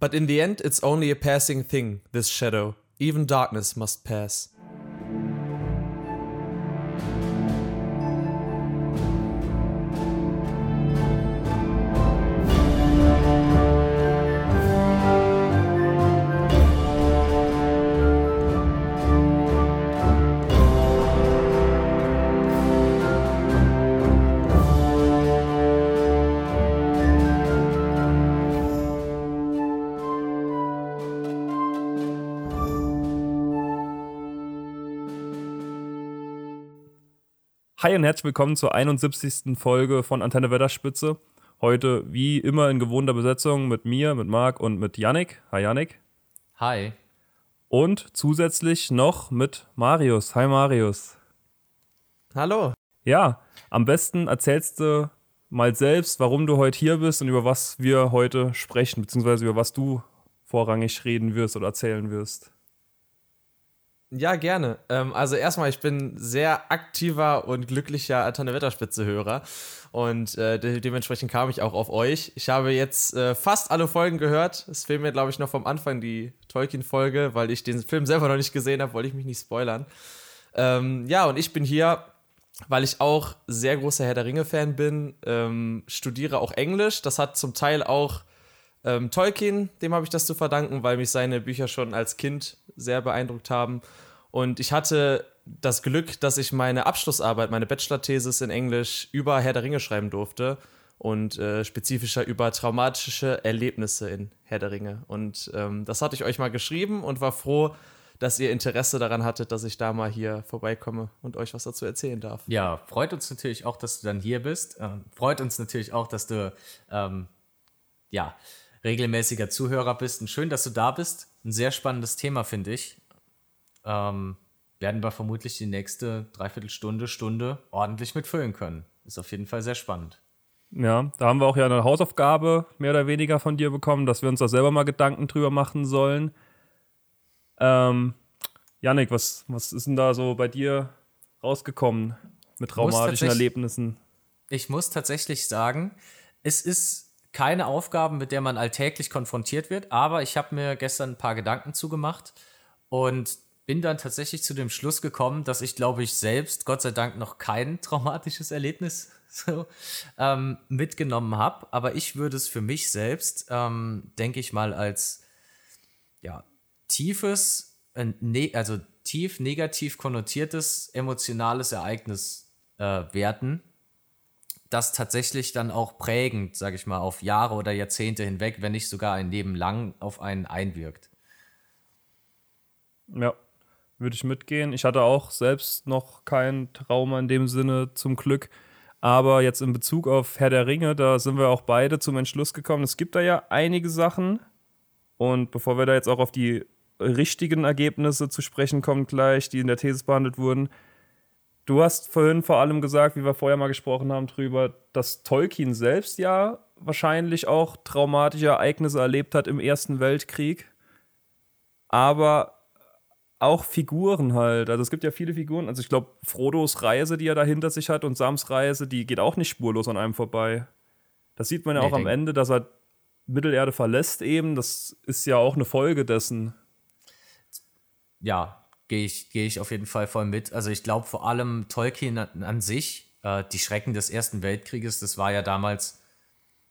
But in the end, it's only a passing thing, this shadow. Even darkness must pass. Herzlich willkommen zur 71. Folge von Antenne Wetterspitze. Heute wie immer in gewohnter Besetzung mit mir, mit Marc und mit Yannick. Hi Yannick. Hi. Und zusätzlich noch mit Marius. Hi Marius. Hallo. Ja, am besten erzählst du mal selbst, warum du heute hier bist und über was wir heute sprechen, beziehungsweise über was du vorrangig reden wirst oder erzählen wirst. Ja, gerne. Ähm, also erstmal, ich bin sehr aktiver und glücklicher Antenne Wetterspitze-Hörer und äh, de dementsprechend kam ich auch auf euch. Ich habe jetzt äh, fast alle Folgen gehört. Es fehlt mir, glaube ich, noch vom Anfang die Tolkien-Folge, weil ich den Film selber noch nicht gesehen habe, wollte ich mich nicht spoilern. Ähm, ja, und ich bin hier, weil ich auch sehr großer Herr der Ringe-Fan bin, ähm, studiere auch Englisch. Das hat zum Teil auch ähm, Tolkien, dem habe ich das zu verdanken, weil mich seine Bücher schon als Kind sehr beeindruckt haben. Und ich hatte das Glück, dass ich meine Abschlussarbeit, meine Bachelor-Thesis in Englisch über Herr der Ringe schreiben durfte und äh, spezifischer über traumatische Erlebnisse in Herr der Ringe. Und ähm, das hatte ich euch mal geschrieben und war froh, dass ihr Interesse daran hattet, dass ich da mal hier vorbeikomme und euch was dazu erzählen darf. Ja, freut uns natürlich auch, dass du dann hier bist. Ähm, freut uns natürlich auch, dass du ähm, ja regelmäßiger Zuhörer bist. Und schön, dass du da bist. Ein sehr spannendes Thema, finde ich. Ähm, werden wir vermutlich die nächste Dreiviertelstunde, Stunde ordentlich mitfüllen können. Ist auf jeden Fall sehr spannend. Ja, da haben wir auch ja eine Hausaufgabe mehr oder weniger von dir bekommen, dass wir uns da selber mal Gedanken drüber machen sollen. Ähm, Janik, was, was ist denn da so bei dir rausgekommen mit traumatischen Erlebnissen? Ich muss tatsächlich sagen, es ist keine Aufgaben, mit der man alltäglich konfrontiert wird, aber ich habe mir gestern ein paar Gedanken zugemacht und bin dann tatsächlich zu dem Schluss gekommen, dass ich, glaube ich, selbst, Gott sei Dank, noch kein traumatisches Erlebnis so, ähm, mitgenommen habe. Aber ich würde es für mich selbst, ähm, denke ich mal, als ja, tiefes, äh, ne also tief negativ konnotiertes emotionales Ereignis äh, werten, das tatsächlich dann auch prägend, sage ich mal, auf Jahre oder Jahrzehnte hinweg, wenn nicht sogar ein Leben lang auf einen einwirkt. Ja, würde ich mitgehen. Ich hatte auch selbst noch kein Trauma in dem Sinne zum Glück. Aber jetzt in Bezug auf Herr der Ringe, da sind wir auch beide zum Entschluss gekommen. Es gibt da ja einige Sachen. Und bevor wir da jetzt auch auf die richtigen Ergebnisse zu sprechen kommen, gleich, die in der These behandelt wurden, Du hast vorhin vor allem gesagt, wie wir vorher mal gesprochen haben, drüber, dass Tolkien selbst ja wahrscheinlich auch traumatische Ereignisse erlebt hat im Ersten Weltkrieg. Aber auch Figuren halt. Also es gibt ja viele Figuren. Also ich glaube, Frodos Reise, die er da hinter sich hat, und Sams Reise, die geht auch nicht spurlos an einem vorbei. Das sieht man ja nee, auch am Ende, dass er Mittelerde verlässt eben. Das ist ja auch eine Folge dessen. Ja, gehe ich, geh ich auf jeden Fall voll mit. Also ich glaube vor allem Tolkien an, an sich, äh, die Schrecken des Ersten Weltkrieges, das war ja damals,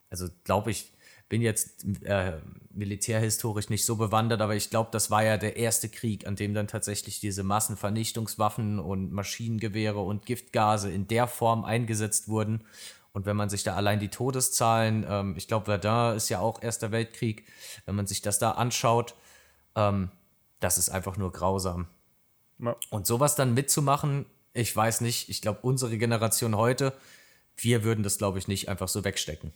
also glaube ich, bin jetzt äh, militärhistorisch nicht so bewandert, aber ich glaube, das war ja der erste Krieg, an dem dann tatsächlich diese Massenvernichtungswaffen und Maschinengewehre und Giftgase in der Form eingesetzt wurden. Und wenn man sich da allein die Todeszahlen, ähm, ich glaube, Verdun ist ja auch Erster Weltkrieg, wenn man sich das da anschaut, ähm, das ist einfach nur grausam. Ja. Und sowas dann mitzumachen, ich weiß nicht, ich glaube, unsere Generation heute, wir würden das, glaube ich, nicht einfach so wegstecken.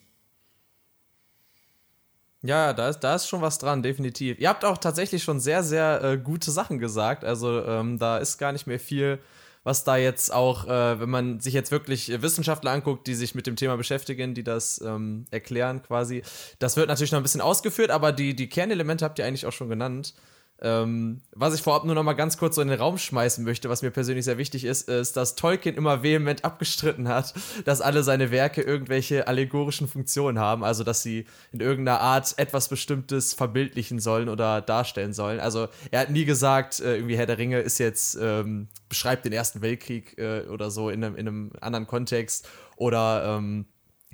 Ja, da ist, da ist schon was dran, definitiv. Ihr habt auch tatsächlich schon sehr, sehr äh, gute Sachen gesagt. Also ähm, da ist gar nicht mehr viel, was da jetzt auch, äh, wenn man sich jetzt wirklich Wissenschaftler anguckt, die sich mit dem Thema beschäftigen, die das ähm, erklären quasi. Das wird natürlich noch ein bisschen ausgeführt, aber die, die Kernelemente habt ihr eigentlich auch schon genannt. Ähm, was ich vorab nur noch mal ganz kurz so in den Raum schmeißen möchte, was mir persönlich sehr wichtig ist, ist, dass Tolkien immer vehement abgestritten hat, dass alle seine Werke irgendwelche allegorischen Funktionen haben, also dass sie in irgendeiner Art etwas Bestimmtes verbildlichen sollen oder darstellen sollen. Also er hat nie gesagt, äh, irgendwie Herr der Ringe ist jetzt, ähm, beschreibt den Ersten Weltkrieg äh, oder so in einem, in einem anderen Kontext oder ähm,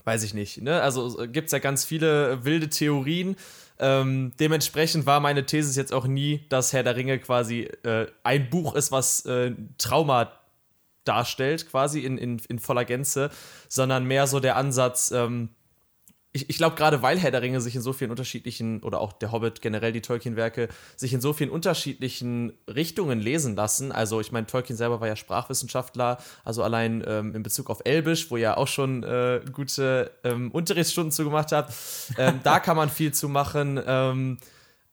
weiß ich nicht. Ne? Also gibt es ja ganz viele wilde Theorien ähm, dementsprechend war meine These jetzt auch nie, dass Herr der Ringe quasi äh, ein Buch ist, was äh, Trauma darstellt, quasi in, in, in voller Gänze, sondern mehr so der Ansatz, ähm, ich, ich glaube, gerade weil Herr der Ringe sich in so vielen unterschiedlichen, oder auch der Hobbit, generell die Tolkien-Werke, sich in so vielen unterschiedlichen Richtungen lesen lassen. Also, ich meine, Tolkien selber war ja Sprachwissenschaftler, also allein ähm, in Bezug auf Elbisch, wo ihr auch schon äh, gute ähm, Unterrichtsstunden zugemacht habt. Ähm, da kann man viel zu machen. Ähm,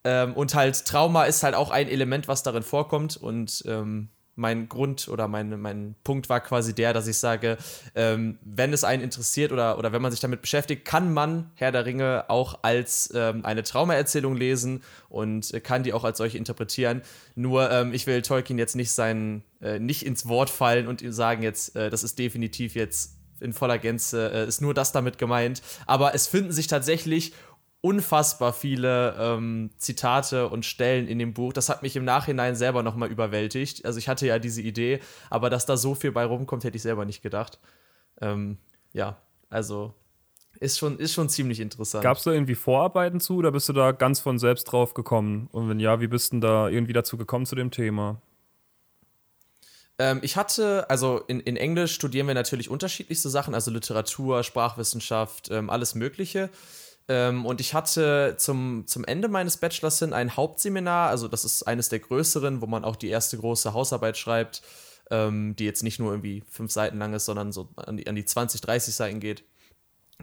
ähm, und halt, Trauma ist halt auch ein Element, was darin vorkommt. Und ähm, mein Grund oder mein, mein Punkt war quasi der, dass ich sage, ähm, wenn es einen interessiert oder, oder wenn man sich damit beschäftigt, kann man Herr der Ringe auch als ähm, eine Traumaerzählung lesen und kann die auch als solche interpretieren. Nur ähm, ich will Tolkien jetzt nicht sein, äh, nicht ins Wort fallen und ihm sagen jetzt, äh, das ist definitiv jetzt in voller Gänze, äh, ist nur das damit gemeint. Aber es finden sich tatsächlich unfassbar viele ähm, Zitate und Stellen in dem Buch. Das hat mich im Nachhinein selber nochmal überwältigt. Also ich hatte ja diese Idee, aber dass da so viel bei rumkommt, hätte ich selber nicht gedacht. Ähm, ja, also ist schon, ist schon ziemlich interessant. Gab es da irgendwie Vorarbeiten zu oder bist du da ganz von selbst drauf gekommen? Und wenn ja, wie bist du da irgendwie dazu gekommen zu dem Thema? Ähm, ich hatte, also in, in Englisch studieren wir natürlich unterschiedlichste Sachen, also Literatur, Sprachwissenschaft, ähm, alles Mögliche. Ähm, und ich hatte zum, zum Ende meines Bachelors hin ein Hauptseminar, also das ist eines der größeren, wo man auch die erste große Hausarbeit schreibt, ähm, die jetzt nicht nur irgendwie fünf Seiten lang ist, sondern so an die, an die 20, 30 Seiten geht.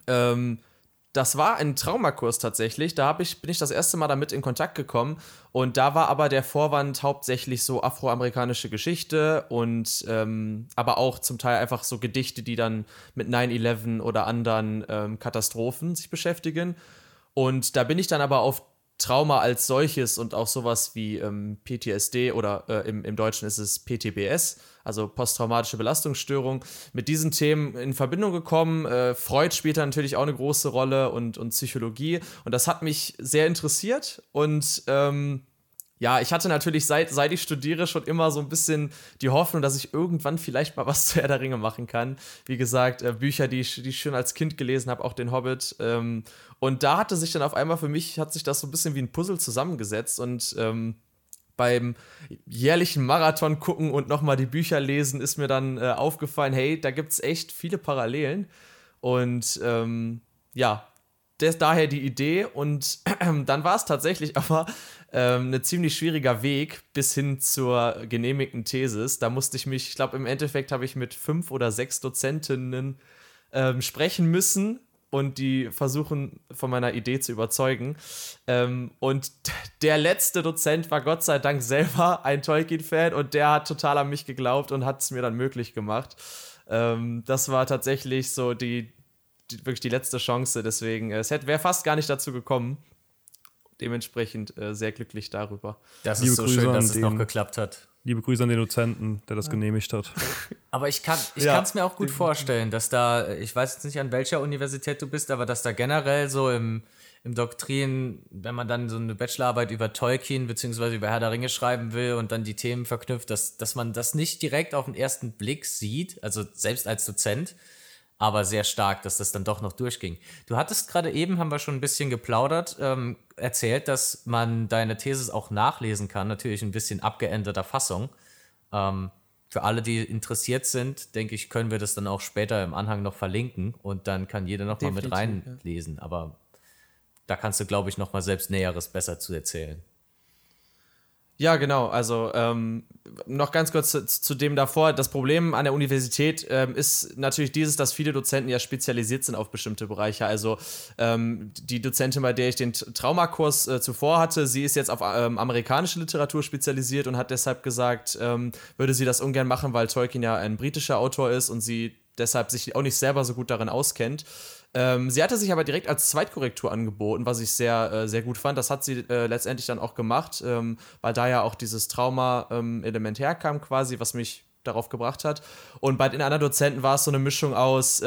Ähm, das war ein Traumakurs tatsächlich. Da ich, bin ich das erste Mal damit in Kontakt gekommen. Und da war aber der Vorwand hauptsächlich so afroamerikanische Geschichte und ähm, aber auch zum Teil einfach so Gedichte, die dann mit 9-11 oder anderen ähm, Katastrophen sich beschäftigen. Und da bin ich dann aber auf Trauma als solches und auch sowas wie ähm, PTSD oder äh, im, im Deutschen ist es PTBS, also posttraumatische Belastungsstörung, mit diesen Themen in Verbindung gekommen. Äh, Freud spielt da natürlich auch eine große Rolle und, und Psychologie und das hat mich sehr interessiert und ähm, ja, ich hatte natürlich seit, seit ich studiere schon immer so ein bisschen die Hoffnung, dass ich irgendwann vielleicht mal was zu Herr der Ringe machen kann. Wie gesagt, äh, Bücher, die ich, die ich schon als Kind gelesen habe, auch den Hobbit. Ähm, und da hatte sich dann auf einmal für mich, hat sich das so ein bisschen wie ein Puzzle zusammengesetzt und ähm, beim jährlichen Marathon gucken und nochmal die Bücher lesen, ist mir dann äh, aufgefallen, hey, da gibt es echt viele Parallelen. Und ähm, ja, des, daher die Idee. Und dann war es tatsächlich aber ähm, ein ziemlich schwieriger Weg bis hin zur genehmigten Thesis. Da musste ich mich, ich glaube, im Endeffekt habe ich mit fünf oder sechs Dozentinnen ähm, sprechen müssen und die versuchen, von meiner Idee zu überzeugen. Ähm, und der letzte Dozent war Gott sei Dank selber ein Tolkien-Fan und der hat total an mich geglaubt und hat es mir dann möglich gemacht. Ähm, das war tatsächlich so die, die, wirklich die letzte Chance. Deswegen, es wäre fast gar nicht dazu gekommen. Dementsprechend äh, sehr glücklich darüber. Das ist Liebe so Grüße schön, dass es noch geklappt hat. Liebe Grüße an den Dozenten, der das ja. genehmigt hat. Aber ich kann es ja. mir auch gut vorstellen, dass da, ich weiß jetzt nicht an welcher Universität du bist, aber dass da generell so im, im Doktrin, wenn man dann so eine Bachelorarbeit über Tolkien bzw. über Herr der Ringe schreiben will und dann die Themen verknüpft, dass, dass man das nicht direkt auf den ersten Blick sieht, also selbst als Dozent, aber sehr stark, dass das dann doch noch durchging. Du hattest gerade eben, haben wir schon ein bisschen geplaudert, ähm, erzählt, dass man deine Thesis auch nachlesen kann, natürlich ein bisschen abgeänderter Fassung. Ähm, für alle, die interessiert sind, denke ich, können wir das dann auch später im Anhang noch verlinken und dann kann jeder noch Definitiv, mal mit reinlesen. Ja. Aber da kannst du, glaube ich, noch mal selbst Näheres besser zu erzählen. Ja, genau. Also ähm, noch ganz kurz zu, zu, dem davor. Das Problem an der Universität ähm, ist natürlich dieses, dass viele Dozenten ja spezialisiert sind auf bestimmte Bereiche. Also ähm, die Dozentin, bei der ich den Traumakurs äh, zuvor hatte, sie ist jetzt auf ähm, amerikanische Literatur spezialisiert und hat deshalb gesagt, ähm, würde sie das ungern machen, weil Tolkien ja ein britischer Autor ist und sie deshalb sich auch nicht selber so gut darin auskennt. Ähm, sie hatte sich aber direkt als Zweitkorrektur angeboten, was ich sehr, äh, sehr gut fand. Das hat sie äh, letztendlich dann auch gemacht, ähm, weil da ja auch dieses Trauma-Element ähm, herkam, quasi, was mich darauf gebracht hat. Und bei den anderen Dozenten war es so eine Mischung aus.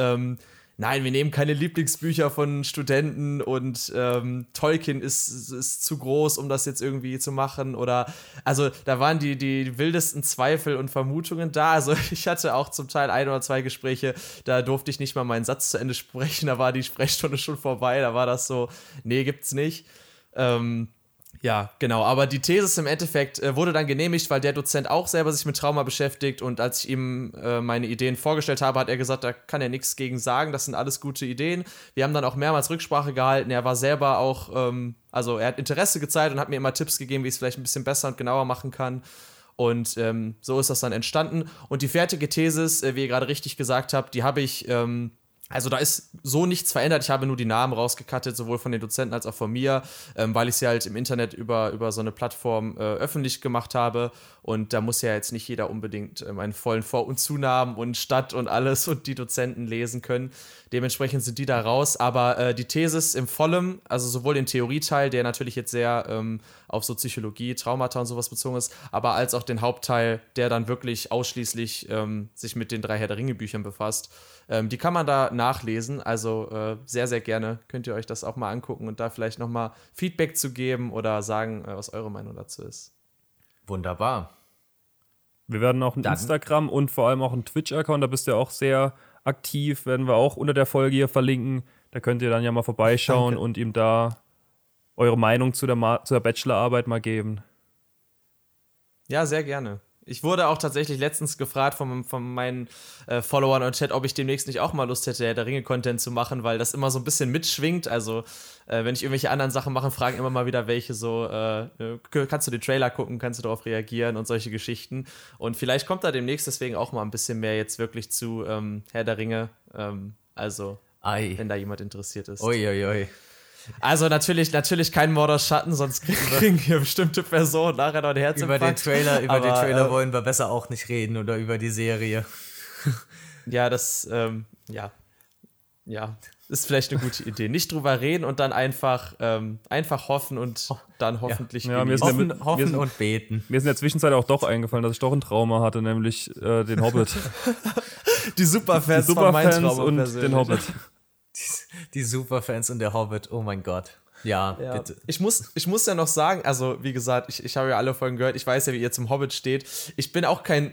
Nein, wir nehmen keine Lieblingsbücher von Studenten und ähm, Tolkien ist, ist zu groß, um das jetzt irgendwie zu machen. Oder also da waren die, die wildesten Zweifel und Vermutungen da. Also ich hatte auch zum Teil ein oder zwei Gespräche, da durfte ich nicht mal meinen Satz zu Ende sprechen, da war die Sprechstunde schon vorbei, da war das so, nee, gibt's nicht. Ähm, ja, genau. Aber die These im Endeffekt äh, wurde dann genehmigt, weil der Dozent auch selber sich mit Trauma beschäftigt. Und als ich ihm äh, meine Ideen vorgestellt habe, hat er gesagt, da kann er nichts gegen sagen. Das sind alles gute Ideen. Wir haben dann auch mehrmals Rücksprache gehalten. Er war selber auch, ähm, also er hat Interesse gezeigt und hat mir immer Tipps gegeben, wie ich es vielleicht ein bisschen besser und genauer machen kann. Und ähm, so ist das dann entstanden. Und die fertige Thesis, äh, wie ihr gerade richtig gesagt habt, die habe ich. Ähm, also da ist so nichts verändert. Ich habe nur die Namen rausgekattet, sowohl von den Dozenten als auch von mir, ähm, weil ich sie halt im Internet über, über so eine Plattform äh, öffentlich gemacht habe. Und da muss ja jetzt nicht jeder unbedingt ähm, einen vollen Vor- und Zunamen und Stadt und alles und die Dozenten lesen können. Dementsprechend sind die da raus. Aber äh, die Thesis im Vollem, also sowohl den Theorieteil, der natürlich jetzt sehr ähm, auf so Psychologie, Traumata und sowas bezogen ist, aber als auch den Hauptteil, der dann wirklich ausschließlich ähm, sich mit den drei Herr der Ringe Büchern befasst. Ähm, die kann man da nachlesen, also äh, sehr, sehr gerne könnt ihr euch das auch mal angucken und da vielleicht nochmal Feedback zu geben oder sagen, äh, was eure Meinung dazu ist. Wunderbar. Wir werden auch ein Dann. Instagram und vor allem auch einen Twitch-Account, da bist du ja auch sehr aktiv, werden wir auch unter der Folge hier verlinken. Da könnt ihr dann ja mal vorbeischauen Danke. und ihm da eure Meinung zu der, Ma zu der Bachelorarbeit mal geben. Ja, sehr gerne. Ich wurde auch tatsächlich letztens gefragt von, von meinen äh, Followern und Chat, ob ich demnächst nicht auch mal Lust hätte, der Ringe-Content zu machen, weil das immer so ein bisschen mitschwingt. Also, äh, wenn ich irgendwelche anderen Sachen mache, fragen immer mal wieder welche so, äh, äh kannst du den Trailer gucken, kannst du darauf reagieren und solche Geschichten. Und vielleicht kommt da demnächst deswegen auch mal ein bisschen mehr jetzt wirklich zu ähm, Herr der Ringe. Ähm, also, Ei. wenn da jemand interessiert ist. Uiuiui. Ui, ui. Also natürlich, natürlich kein Mordor Schatten, sonst kriegen hier bestimmte Personen nachher noch ein Herz. Über den Trailer, über Aber, den Trailer äh, wollen wir besser auch nicht reden oder über die Serie. Ja, das, ähm, ja, ja, ist vielleicht eine gute Idee. Nicht drüber reden und dann einfach, ähm, einfach hoffen und dann hoffentlich ja. Ja, hoffen, ja, hoffen sind, und beten. Mir ist in der Zwischenzeit auch doch eingefallen, dass ich doch ein Trauma hatte, nämlich äh, den Hobbit. die Superfans, die Superfans und den Hobbit. Die, Superfans und der Hobbit, oh mein Gott. Ja, ja, bitte. Ich muss, ich muss ja noch sagen, also wie gesagt, ich, ich habe ja alle Folgen gehört, ich weiß ja, wie ihr zum Hobbit steht. Ich bin auch kein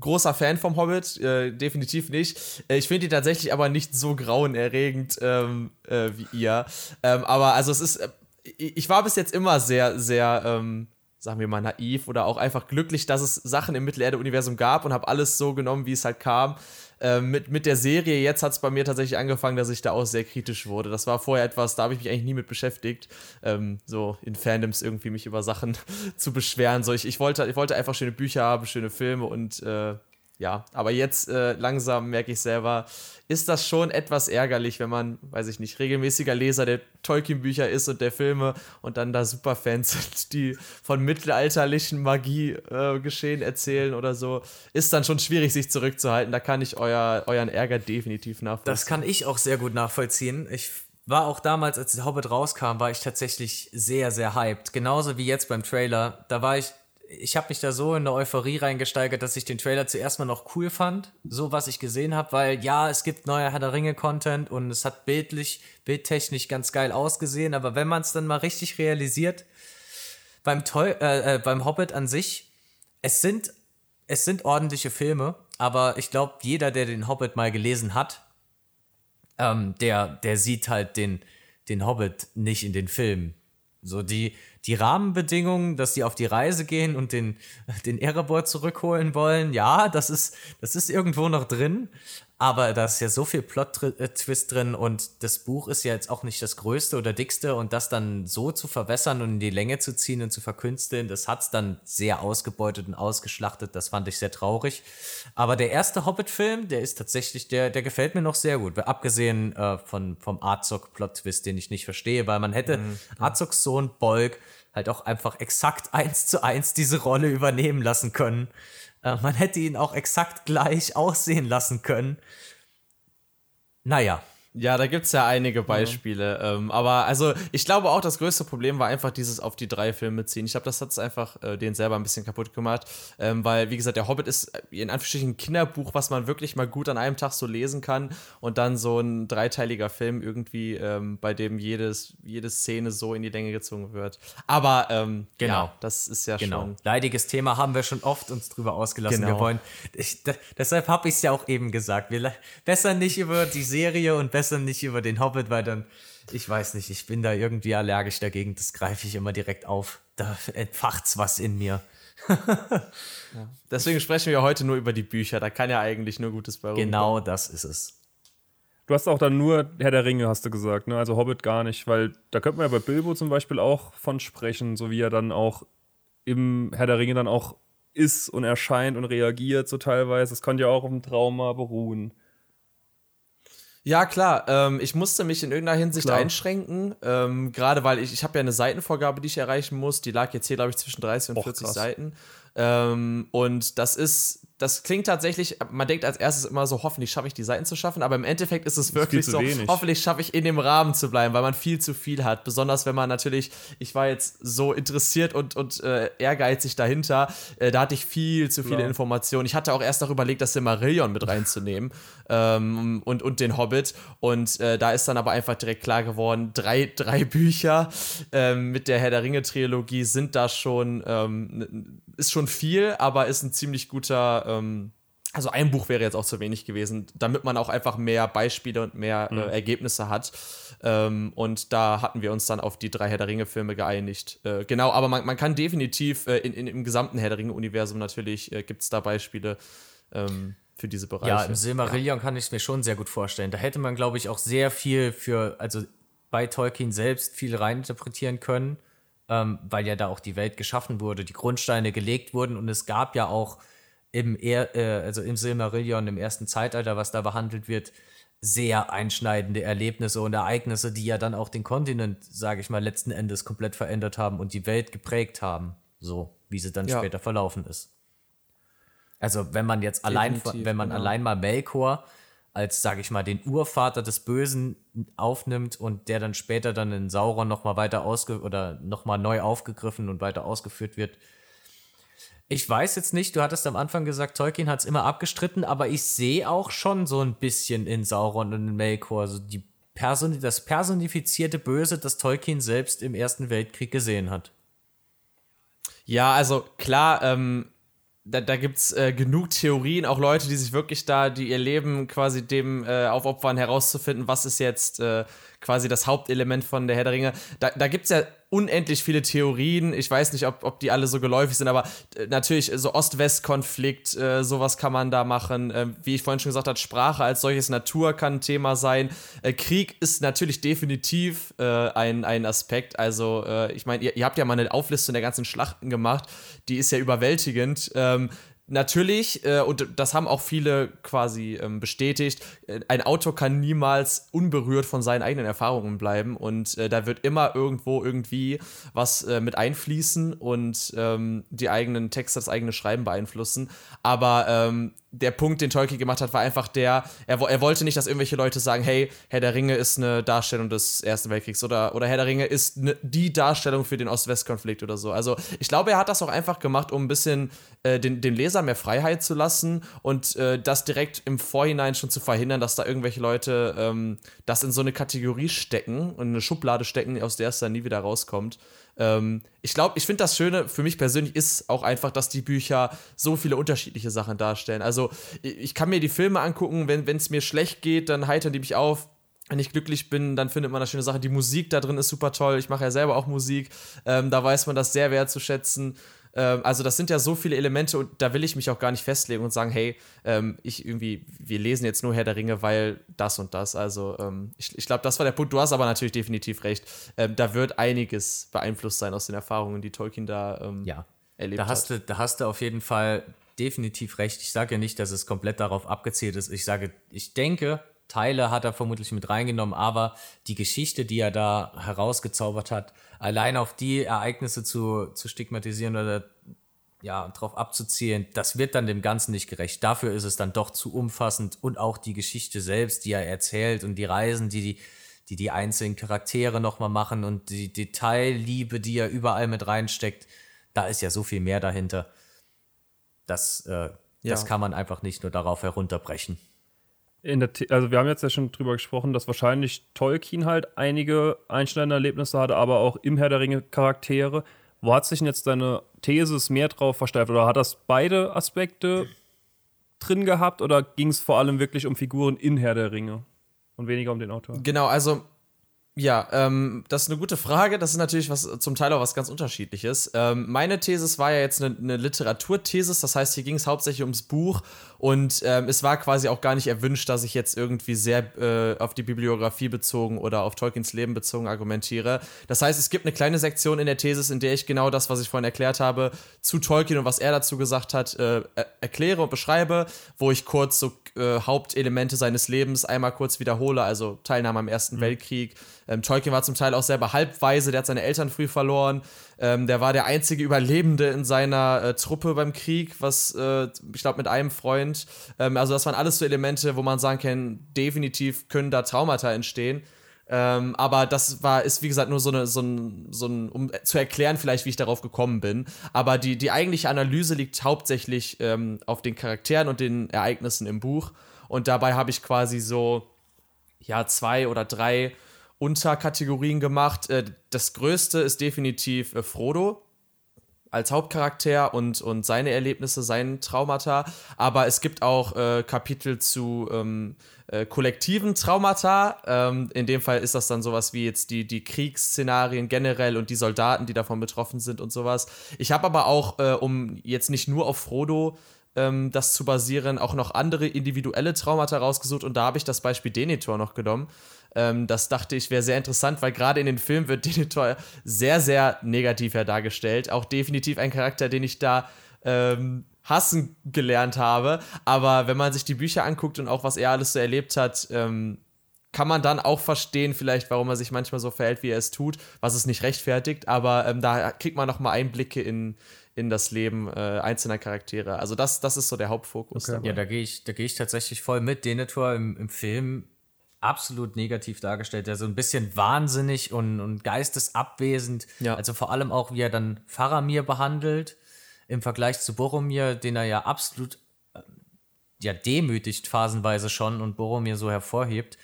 großer Fan vom Hobbit, äh, definitiv nicht. Äh, ich finde ihn tatsächlich aber nicht so grauenerregend ähm, äh, wie ihr. Ähm, aber also es ist, äh, ich war bis jetzt immer sehr, sehr, ähm, sagen wir mal, naiv oder auch einfach glücklich, dass es Sachen im Mittelerde-Universum gab und habe alles so genommen, wie es halt kam. Ähm, mit, mit der Serie jetzt hat es bei mir tatsächlich angefangen, dass ich da auch sehr kritisch wurde. Das war vorher etwas, da habe ich mich eigentlich nie mit beschäftigt, ähm, so in Fandoms irgendwie mich über Sachen zu beschweren. So, ich, ich, wollte, ich wollte einfach schöne Bücher haben, schöne Filme und äh, ja, aber jetzt äh, langsam merke ich selber, ist das schon etwas ärgerlich, wenn man, weiß ich nicht, regelmäßiger Leser der Tolkien-Bücher ist und der Filme und dann da Superfans sind, die von mittelalterlichen Magie-Geschehen äh, erzählen oder so. Ist dann schon schwierig, sich zurückzuhalten. Da kann ich euer, euren Ärger definitiv nachvollziehen. Das kann ich auch sehr gut nachvollziehen. Ich war auch damals, als Hobbit rauskam, war ich tatsächlich sehr, sehr hyped. Genauso wie jetzt beim Trailer. Da war ich ich habe mich da so in eine Euphorie reingesteigert, dass ich den Trailer zuerst mal noch cool fand, so was ich gesehen habe, weil ja, es gibt neuer Herr der Ringe Content und es hat bildlich, bildtechnisch ganz geil ausgesehen, aber wenn man es dann mal richtig realisiert, beim, Toy, äh, äh, beim Hobbit an sich, es sind, es sind ordentliche Filme, aber ich glaube, jeder, der den Hobbit mal gelesen hat, ähm, der, der sieht halt den, den Hobbit nicht in den Filmen. So die, die Rahmenbedingungen, dass sie auf die Reise gehen und den, den Erebor zurückholen wollen, ja, das ist, das ist irgendwo noch drin. Aber da ist ja so viel Plot-Twist drin und das Buch ist ja jetzt auch nicht das größte oder dickste und das dann so zu verwässern und in die Länge zu ziehen und zu verkünsteln, das hat es dann sehr ausgebeutet und ausgeschlachtet. Das fand ich sehr traurig. Aber der erste Hobbit-Film, der ist tatsächlich, der, der gefällt mir noch sehr gut. Abgesehen äh, von, vom Arzog-Plot-Twist, den ich nicht verstehe, weil man hätte mhm. Arzogs Sohn Bolg halt auch einfach exakt eins zu eins diese Rolle übernehmen lassen können. Äh, man hätte ihn auch exakt gleich aussehen lassen können. Naja. Ja, da gibt es ja einige Beispiele. Ja. Ähm, aber also, ich glaube auch, das größte Problem war einfach dieses auf die drei Filme ziehen. Ich glaube, das hat es einfach äh, den selber ein bisschen kaputt gemacht. Ähm, weil, wie gesagt, der Hobbit ist äh, in Anführungsstrichen ein Kinderbuch, was man wirklich mal gut an einem Tag so lesen kann. Und dann so ein dreiteiliger Film irgendwie, ähm, bei dem jedes, jede Szene so in die Länge gezogen wird. Aber ähm, genau, ja, das ist ja genau. schon. Leidiges Thema haben wir schon oft uns drüber ausgelassen. Genau. Wir wollen. Ich, da, deshalb habe ich es ja auch eben gesagt. Wir besser nicht über die Serie und besser besser nicht über den Hobbit, weil dann, ich weiß nicht, ich bin da irgendwie allergisch dagegen. Das greife ich immer direkt auf. Da entfacht's was in mir. ja. Deswegen sprechen wir heute nur über die Bücher. Da kann ja eigentlich nur Gutes bei Genau das ist es. Du hast auch dann nur Herr der Ringe, hast du gesagt, ne? Also Hobbit gar nicht, weil da könnte man ja bei Bilbo zum Beispiel auch von sprechen, so wie er dann auch im Herr der Ringe dann auch ist und erscheint und reagiert, so teilweise. Das kann ja auch auf dem Trauma beruhen. Ja, klar. Ähm, ich musste mich in irgendeiner Hinsicht klar. einschränken. Ähm, Gerade weil ich, ich habe ja eine Seitenvorgabe, die ich erreichen muss. Die lag jetzt hier, glaube ich, zwischen 30 und Och, 40 krass. Seiten. Ähm, und das ist das klingt tatsächlich, man denkt als erstes immer so, hoffentlich schaffe ich die Seiten zu schaffen, aber im Endeffekt ist es wirklich so, wenig. hoffentlich schaffe ich in dem Rahmen zu bleiben, weil man viel zu viel hat. Besonders wenn man natürlich, ich war jetzt so interessiert und, und äh, ehrgeizig dahinter, äh, da hatte ich viel zu viele ja. Informationen. Ich hatte auch erst noch überlegt, das Silmarillion mit reinzunehmen ähm, und, und den Hobbit. Und äh, da ist dann aber einfach direkt klar geworden, drei, drei Bücher ähm, mit der Herr der Ringe-Trilogie sind da schon, ähm, ist schon viel, aber ist ein ziemlich guter ähm, also ein Buch wäre jetzt auch zu wenig gewesen, damit man auch einfach mehr Beispiele und mehr äh, mhm. äh, Ergebnisse hat. Ähm, und da hatten wir uns dann auf die drei Herr der Ringe-Filme geeinigt. Äh, genau, aber man, man kann definitiv äh, in, in, im gesamten Herr der Ringe-Universum natürlich äh, gibt es da Beispiele ähm, für diese Bereiche. Ja, im Silmarillion ja. kann ich es mir schon sehr gut vorstellen. Da hätte man, glaube ich, auch sehr viel für, also bei Tolkien selbst viel reininterpretieren können, ähm, weil ja da auch die Welt geschaffen wurde, die Grundsteine gelegt wurden und es gab ja auch im, er äh, also im Silmarillion, im ersten Zeitalter, was da behandelt wird, sehr einschneidende Erlebnisse und Ereignisse, die ja dann auch den Kontinent, sage ich mal, letzten Endes komplett verändert haben und die Welt geprägt haben, so wie sie dann ja. später verlaufen ist. Also wenn man jetzt Definitiv, allein, wenn man genau. allein mal Melkor als, sage ich mal, den Urvater des Bösen aufnimmt und der dann später dann in Sauron noch mal weiter ausge oder noch mal neu aufgegriffen und weiter ausgeführt wird, ich weiß jetzt nicht, du hattest am Anfang gesagt, Tolkien hat es immer abgestritten, aber ich sehe auch schon so ein bisschen in Sauron und in Melkor, also die Person, das personifizierte Böse, das Tolkien selbst im Ersten Weltkrieg gesehen hat. Ja, also klar, ähm, da, da gibt es äh, genug Theorien, auch Leute, die sich wirklich da, die ihr Leben quasi dem äh, aufopfern, herauszufinden, was ist jetzt äh, quasi das Hauptelement von der Herr der Ringe. Da, da gibt es ja unendlich viele Theorien. Ich weiß nicht, ob, ob die alle so geläufig sind, aber äh, natürlich so Ost-West-Konflikt, äh, sowas kann man da machen. Äh, wie ich vorhin schon gesagt habe, Sprache als solches Natur kann ein Thema sein. Äh, Krieg ist natürlich definitiv äh, ein, ein Aspekt. Also, äh, ich meine, ihr, ihr, habt ja mal eine Auflistung der ganzen Schlachten gemacht. Die ist ja überwältigend. Ähm, Natürlich, äh, und das haben auch viele quasi ähm, bestätigt, äh, ein Autor kann niemals unberührt von seinen eigenen Erfahrungen bleiben und äh, da wird immer irgendwo irgendwie was äh, mit einfließen und ähm, die eigenen Texte, das eigene Schreiben beeinflussen. Aber ähm, der Punkt, den Tolkien gemacht hat, war einfach der, er, er wollte nicht, dass irgendwelche Leute sagen, hey, Herr der Ringe ist eine Darstellung des Ersten Weltkriegs oder, oder Herr der Ringe ist ne, die Darstellung für den Ost-West-Konflikt oder so. Also ich glaube, er hat das auch einfach gemacht, um ein bisschen äh, den, den Leser mehr Freiheit zu lassen und äh, das direkt im Vorhinein schon zu verhindern, dass da irgendwelche Leute ähm, das in so eine Kategorie stecken und eine Schublade stecken, aus der es dann nie wieder rauskommt. Ähm, ich glaube, ich finde das Schöne für mich persönlich ist auch einfach, dass die Bücher so viele unterschiedliche Sachen darstellen. Also ich kann mir die Filme angucken, wenn es mir schlecht geht, dann heitern die mich auf. Wenn ich glücklich bin, dann findet man eine schöne Sache. Die Musik da drin ist super toll. Ich mache ja selber auch Musik. Ähm, da weiß man das sehr wertzuschätzen. Ähm, also das sind ja so viele Elemente und da will ich mich auch gar nicht festlegen und sagen, hey, ähm, ich irgendwie, wir lesen jetzt nur Herr der Ringe, weil das und das. Also ähm, ich, ich glaube, das war der Punkt. Du hast aber natürlich definitiv recht. Ähm, da wird einiges beeinflusst sein aus den Erfahrungen, die Tolkien da ähm, ja. erlebt da hast hat. Du, da hast du auf jeden Fall definitiv recht. Ich sage ja nicht, dass es komplett darauf abgezielt ist. Ich sage, ich denke, Teile hat er vermutlich mit reingenommen, aber die Geschichte, die er da herausgezaubert hat, allein auf die Ereignisse zu, zu stigmatisieren oder ja, drauf abzuzielen, das wird dann dem Ganzen nicht gerecht. Dafür ist es dann doch zu umfassend und auch die Geschichte selbst, die er erzählt und die Reisen, die die, die, die einzelnen Charaktere nochmal machen und die Detailliebe, die er überall mit reinsteckt, da ist ja so viel mehr dahinter. Das, äh, ja. das kann man einfach nicht nur darauf herunterbrechen. In der, also wir haben jetzt ja schon drüber gesprochen, dass wahrscheinlich Tolkien halt einige einschneidende Erlebnisse hatte, aber auch im Herr der Ringe Charaktere. Wo hat sich denn jetzt deine These mehr drauf versteift? Oder hat das beide Aspekte drin gehabt oder ging es vor allem wirklich um Figuren in Herr der Ringe und weniger um den Autor? Genau, also ja, ähm, das ist eine gute Frage. Das ist natürlich was zum Teil auch was ganz Unterschiedliches. Ähm, meine Thesis war ja jetzt eine, eine Literaturthesis, das heißt, hier ging es hauptsächlich ums Buch und ähm, es war quasi auch gar nicht erwünscht, dass ich jetzt irgendwie sehr äh, auf die Bibliografie bezogen oder auf Tolkiens Leben bezogen argumentiere. Das heißt, es gibt eine kleine Sektion in der Thesis, in der ich genau das, was ich vorhin erklärt habe, zu Tolkien und was er dazu gesagt hat, äh, erkläre und beschreibe, wo ich kurz so äh, Hauptelemente seines Lebens einmal kurz wiederhole, also Teilnahme am Ersten mhm. Weltkrieg ähm, Tolkien war zum Teil auch selber halbweise, der hat seine Eltern früh verloren. Ähm, der war der einzige Überlebende in seiner äh, Truppe beim Krieg, was äh, ich glaube mit einem Freund. Ähm, also das waren alles so Elemente, wo man sagen kann, definitiv können da Traumata entstehen. Ähm, aber das war, ist wie gesagt nur so eine, so ein, so ein, um zu erklären vielleicht, wie ich darauf gekommen bin. Aber die, die eigentliche Analyse liegt hauptsächlich ähm, auf den Charakteren und den Ereignissen im Buch. Und dabei habe ich quasi so, ja, zwei oder drei Unterkategorien gemacht. Äh, das größte ist definitiv äh, Frodo als Hauptcharakter und, und seine Erlebnisse, sein Traumata. Aber es gibt auch äh, Kapitel zu ähm, äh, kollektiven Traumata. Ähm, in dem Fall ist das dann sowas wie jetzt die, die Kriegsszenarien generell und die Soldaten, die davon betroffen sind und sowas. Ich habe aber auch, äh, um jetzt nicht nur auf Frodo ähm, das zu basieren, auch noch andere individuelle Traumata rausgesucht und da habe ich das Beispiel Denethor noch genommen. Ähm, das dachte ich wäre sehr interessant, weil gerade in den Filmen wird Denethor sehr, sehr negativ ja dargestellt. Auch definitiv ein Charakter, den ich da ähm, hassen gelernt habe. Aber wenn man sich die Bücher anguckt und auch was er alles so erlebt hat, ähm, kann man dann auch verstehen, vielleicht, warum er sich manchmal so verhält, wie er es tut, was es nicht rechtfertigt. Aber ähm, da kriegt man noch mal Einblicke in, in das Leben äh, einzelner Charaktere. Also das, das ist so der Hauptfokus. Okay. Ja, da gehe ich, geh ich tatsächlich voll mit. Denethor im, im Film absolut negativ dargestellt. Der so ein bisschen wahnsinnig und, und geistesabwesend. Ja. Also vor allem auch, wie er dann Faramir behandelt im Vergleich zu Boromir, den er ja absolut äh, ja demütigt phasenweise schon und Boromir so hervorhebt.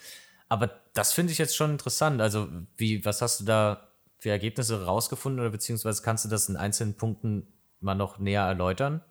Aber das finde ich jetzt schon interessant. Also, wie, was hast du da für Ergebnisse rausgefunden oder beziehungsweise kannst du das in einzelnen Punkten mal noch näher erläutern?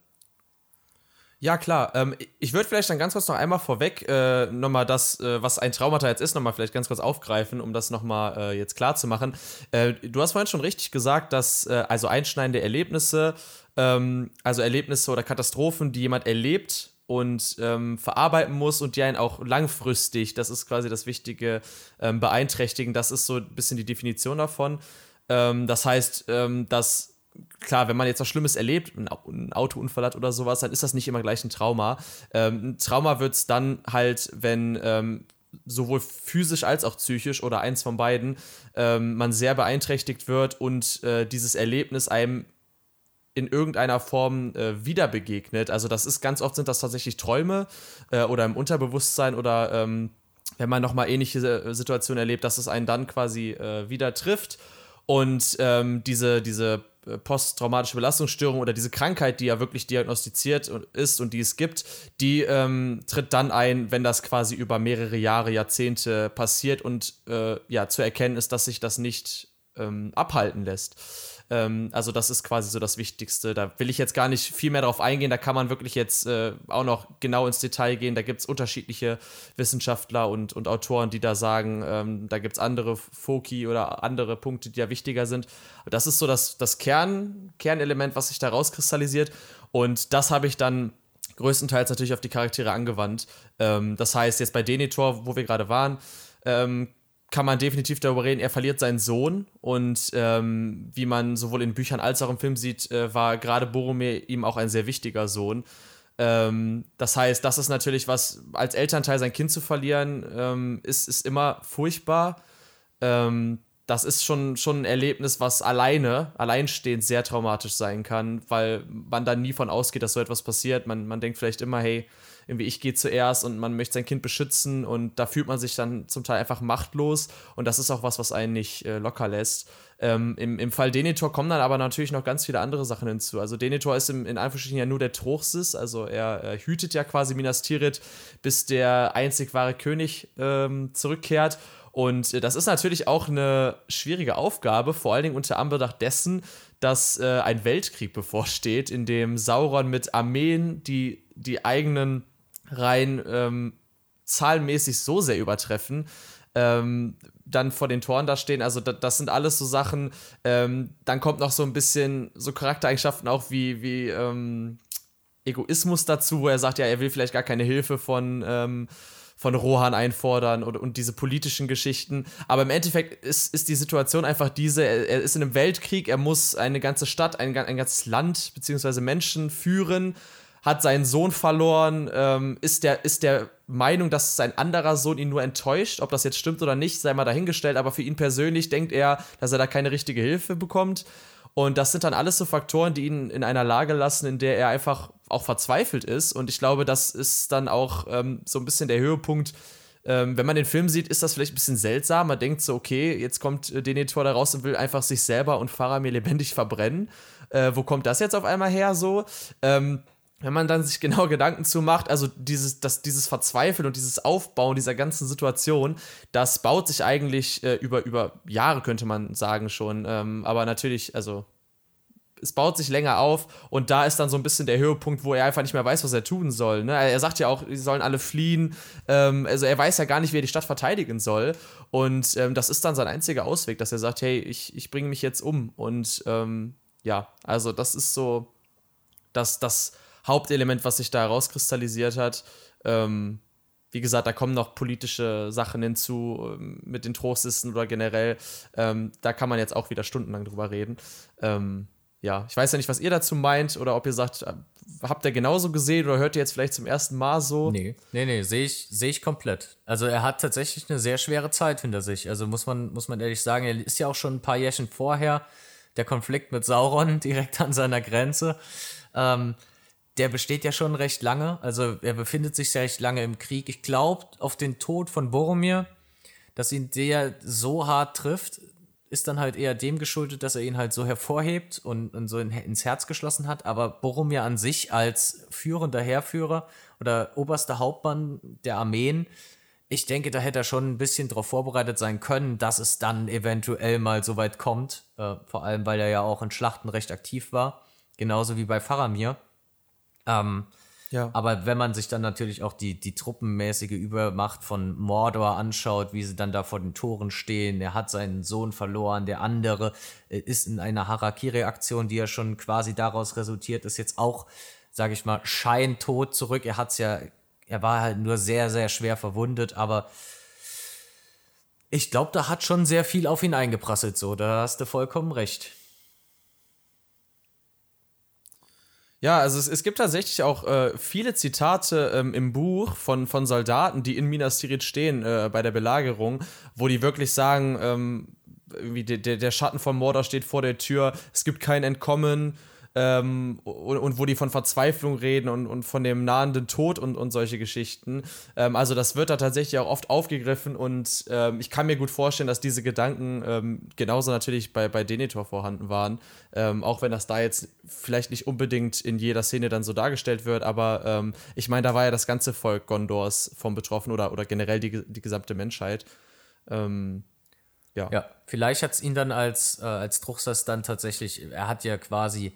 Ja, klar. Ähm, ich würde vielleicht dann ganz kurz noch einmal vorweg äh, nochmal das, äh, was ein Traumata jetzt ist, nochmal vielleicht ganz kurz aufgreifen, um das nochmal äh, jetzt klar zu machen. Äh, du hast vorhin schon richtig gesagt, dass äh, also einschneidende Erlebnisse, ähm, also Erlebnisse oder Katastrophen, die jemand erlebt und ähm, verarbeiten muss und die einen auch langfristig, das ist quasi das Wichtige, ähm, beeinträchtigen. Das ist so ein bisschen die Definition davon. Ähm, das heißt, ähm, dass klar, wenn man jetzt was Schlimmes erlebt, ein Autounfall hat oder sowas, dann ist das nicht immer gleich ein Trauma. Ähm, ein Trauma wird es dann halt, wenn ähm, sowohl physisch als auch psychisch oder eins von beiden ähm, man sehr beeinträchtigt wird und äh, dieses Erlebnis einem in irgendeiner Form äh, wieder begegnet. Also das ist ganz oft sind das tatsächlich Träume äh, oder im Unterbewusstsein oder ähm, wenn man nochmal ähnliche äh, Situationen erlebt, dass es einen dann quasi äh, wieder trifft. Und ähm, diese, diese posttraumatische Belastungsstörung oder diese Krankheit, die ja wirklich diagnostiziert ist und die es gibt, die ähm, tritt dann ein, wenn das quasi über mehrere Jahre, Jahrzehnte passiert und äh, ja, zu erkennen ist, dass sich das nicht ähm, abhalten lässt. Ähm, also das ist quasi so das Wichtigste. Da will ich jetzt gar nicht viel mehr drauf eingehen. Da kann man wirklich jetzt äh, auch noch genau ins Detail gehen. Da gibt es unterschiedliche Wissenschaftler und, und Autoren, die da sagen, ähm, da gibt es andere Foki oder andere Punkte, die ja wichtiger sind. Das ist so das, das Kern, Kernelement, was sich da rauskristallisiert. Und das habe ich dann größtenteils natürlich auf die Charaktere angewandt. Ähm, das heißt, jetzt bei Denethor, wo wir gerade waren, ähm, kann man definitiv darüber reden, er verliert seinen Sohn und ähm, wie man sowohl in Büchern als auch im Film sieht, äh, war gerade Boromir ihm auch ein sehr wichtiger Sohn. Ähm, das heißt, das ist natürlich was, als Elternteil sein Kind zu verlieren, ähm, ist, ist immer furchtbar. Ähm, das ist schon, schon ein Erlebnis, was alleine, alleinstehend sehr traumatisch sein kann, weil man dann nie von ausgeht, dass so etwas passiert. Man, man denkt vielleicht immer, hey, irgendwie ich gehe zuerst und man möchte sein Kind beschützen und da fühlt man sich dann zum Teil einfach machtlos und das ist auch was, was einen nicht äh, locker lässt. Ähm, im, Im Fall Denitor kommen dann aber natürlich noch ganz viele andere Sachen hinzu. Also Denitor ist im, in Anführungsstrichen ja nur der Truchsis, also er, er, hütet ja quasi Minas Tirith, bis der einzig wahre König ähm, zurückkehrt und äh, das ist natürlich auch eine schwierige Aufgabe, vor allen Dingen unter Anbetracht dessen, dass äh, ein Weltkrieg bevorsteht, in dem Sauron mit Armeen, die die eigenen Reihen ähm, zahlenmäßig so sehr übertreffen, ähm, dann vor den Toren da stehen. Also das, das sind alles so Sachen. Ähm, dann kommt noch so ein bisschen so Charaktereigenschaften auch wie, wie ähm, Egoismus dazu, wo er sagt, ja, er will vielleicht gar keine Hilfe von ähm, von Rohan einfordern und, und diese politischen Geschichten. Aber im Endeffekt ist, ist die Situation einfach diese, er, er ist in einem Weltkrieg, er muss eine ganze Stadt, ein, ein ganzes Land beziehungsweise Menschen führen, hat seinen Sohn verloren, ähm, ist, der, ist der Meinung, dass sein anderer Sohn ihn nur enttäuscht. Ob das jetzt stimmt oder nicht, sei mal dahingestellt, aber für ihn persönlich denkt er, dass er da keine richtige Hilfe bekommt. Und das sind dann alles so Faktoren, die ihn in einer Lage lassen, in der er einfach auch verzweifelt ist. Und ich glaube, das ist dann auch ähm, so ein bisschen der Höhepunkt. Ähm, wenn man den Film sieht, ist das vielleicht ein bisschen seltsam. Man denkt so, okay, jetzt kommt äh, Denethor da raus und will einfach sich selber und Faramir lebendig verbrennen. Äh, wo kommt das jetzt auf einmal her so? Ähm, wenn man dann sich genau Gedanken zu macht, also dieses, das, dieses Verzweifeln und dieses Aufbauen dieser ganzen Situation, das baut sich eigentlich äh, über, über Jahre, könnte man sagen schon. Ähm, aber natürlich, also es baut sich länger auf und da ist dann so ein bisschen der Höhepunkt, wo er einfach nicht mehr weiß, was er tun soll. Ne? Er sagt ja auch, sie sollen alle fliehen. Ähm, also er weiß ja gar nicht, wie er die Stadt verteidigen soll. Und ähm, das ist dann sein einziger Ausweg, dass er sagt, hey, ich, ich bringe mich jetzt um. Und ähm, ja, also das ist so das, das Hauptelement, was sich da herauskristallisiert hat. Ähm, wie gesagt, da kommen noch politische Sachen hinzu ähm, mit den Trostlisten oder generell. Ähm, da kann man jetzt auch wieder stundenlang drüber reden. Ähm, ja, ich weiß ja nicht, was ihr dazu meint oder ob ihr sagt, äh, habt ihr genauso gesehen oder hört ihr jetzt vielleicht zum ersten Mal so? Nee, nee, nee, sehe ich, seh ich komplett. Also er hat tatsächlich eine sehr schwere Zeit hinter sich. Also muss man, muss man ehrlich sagen, er ist ja auch schon ein paar Jährchen vorher der Konflikt mit Sauron direkt an seiner Grenze. Ähm, der besteht ja schon recht lange. Also er befindet sich sehr recht lange im Krieg. Ich glaube, auf den Tod von Boromir, dass ihn der so hart trifft, ist dann halt eher dem geschuldet, dass er ihn halt so hervorhebt und, und so in, ins Herz geschlossen hat. Aber Boromir an sich als führender Heerführer oder oberster Hauptmann der Armeen, ich denke, da hätte er schon ein bisschen darauf vorbereitet sein können, dass es dann eventuell mal so weit kommt. Äh, vor allem, weil er ja auch in Schlachten recht aktiv war. Genauso wie bei Faramir. Ähm, ja. Aber wenn man sich dann natürlich auch die, die truppenmäßige Übermacht von Mordor anschaut, wie sie dann da vor den Toren stehen, er hat seinen Sohn verloren, der andere äh, ist in einer Harakiri-Aktion, die ja schon quasi daraus resultiert ist, jetzt auch, sage ich mal, scheintot zurück. Er hat's ja, er war halt nur sehr, sehr schwer verwundet, aber ich glaube, da hat schon sehr viel auf ihn eingeprasselt, so, da hast du vollkommen recht. Ja, also es, es gibt tatsächlich auch äh, viele Zitate ähm, im Buch von, von Soldaten, die in Minas Tirith stehen äh, bei der Belagerung, wo die wirklich sagen, ähm, wie der, der Schatten von Mordor steht vor der Tür, es gibt kein Entkommen, ähm, und, und, wo die von Verzweiflung reden und, und von dem nahenden Tod und, und solche Geschichten. Ähm, also das wird da tatsächlich auch oft aufgegriffen und ähm, ich kann mir gut vorstellen, dass diese Gedanken ähm, genauso natürlich bei, bei Denethor vorhanden waren, ähm, auch wenn das da jetzt vielleicht nicht unbedingt in jeder Szene dann so dargestellt wird, aber ähm, ich meine, da war ja das ganze Volk Gondors vom betroffen oder, oder generell die, die gesamte Menschheit. ja. ja, vielleicht hat es ihn dann als, äh, als Truchsas dann tatsächlich, er hat ja quasi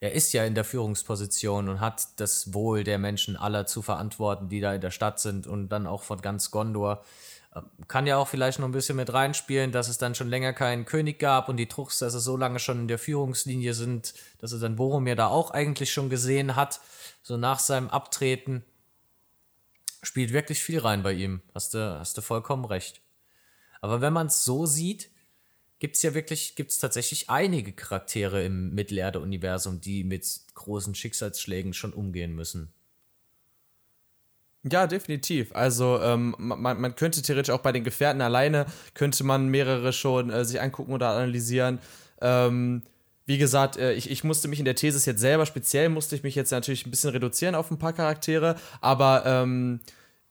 er ist ja in der Führungsposition und hat das Wohl der Menschen aller zu verantworten, die da in der Stadt sind und dann auch von ganz Gondor. Ähm, kann ja auch vielleicht noch ein bisschen mit reinspielen, dass es dann schon länger keinen König gab und die Truchs, dass sie so lange schon in der Führungslinie sind, dass er dann Boromir da auch eigentlich schon gesehen hat, so nach seinem Abtreten. Spielt wirklich viel rein bei ihm. Hast du, hast du vollkommen recht. Aber wenn man es so sieht, gibt es ja wirklich, gibt es tatsächlich einige Charaktere im Mittelerde-Universum, die mit großen Schicksalsschlägen schon umgehen müssen. Ja, definitiv. Also ähm, man, man könnte theoretisch auch bei den Gefährten alleine, könnte man mehrere schon äh, sich angucken oder analysieren. Ähm, wie gesagt, äh, ich, ich musste mich in der Thesis jetzt selber, speziell musste ich mich jetzt natürlich ein bisschen reduzieren auf ein paar Charaktere, aber ähm,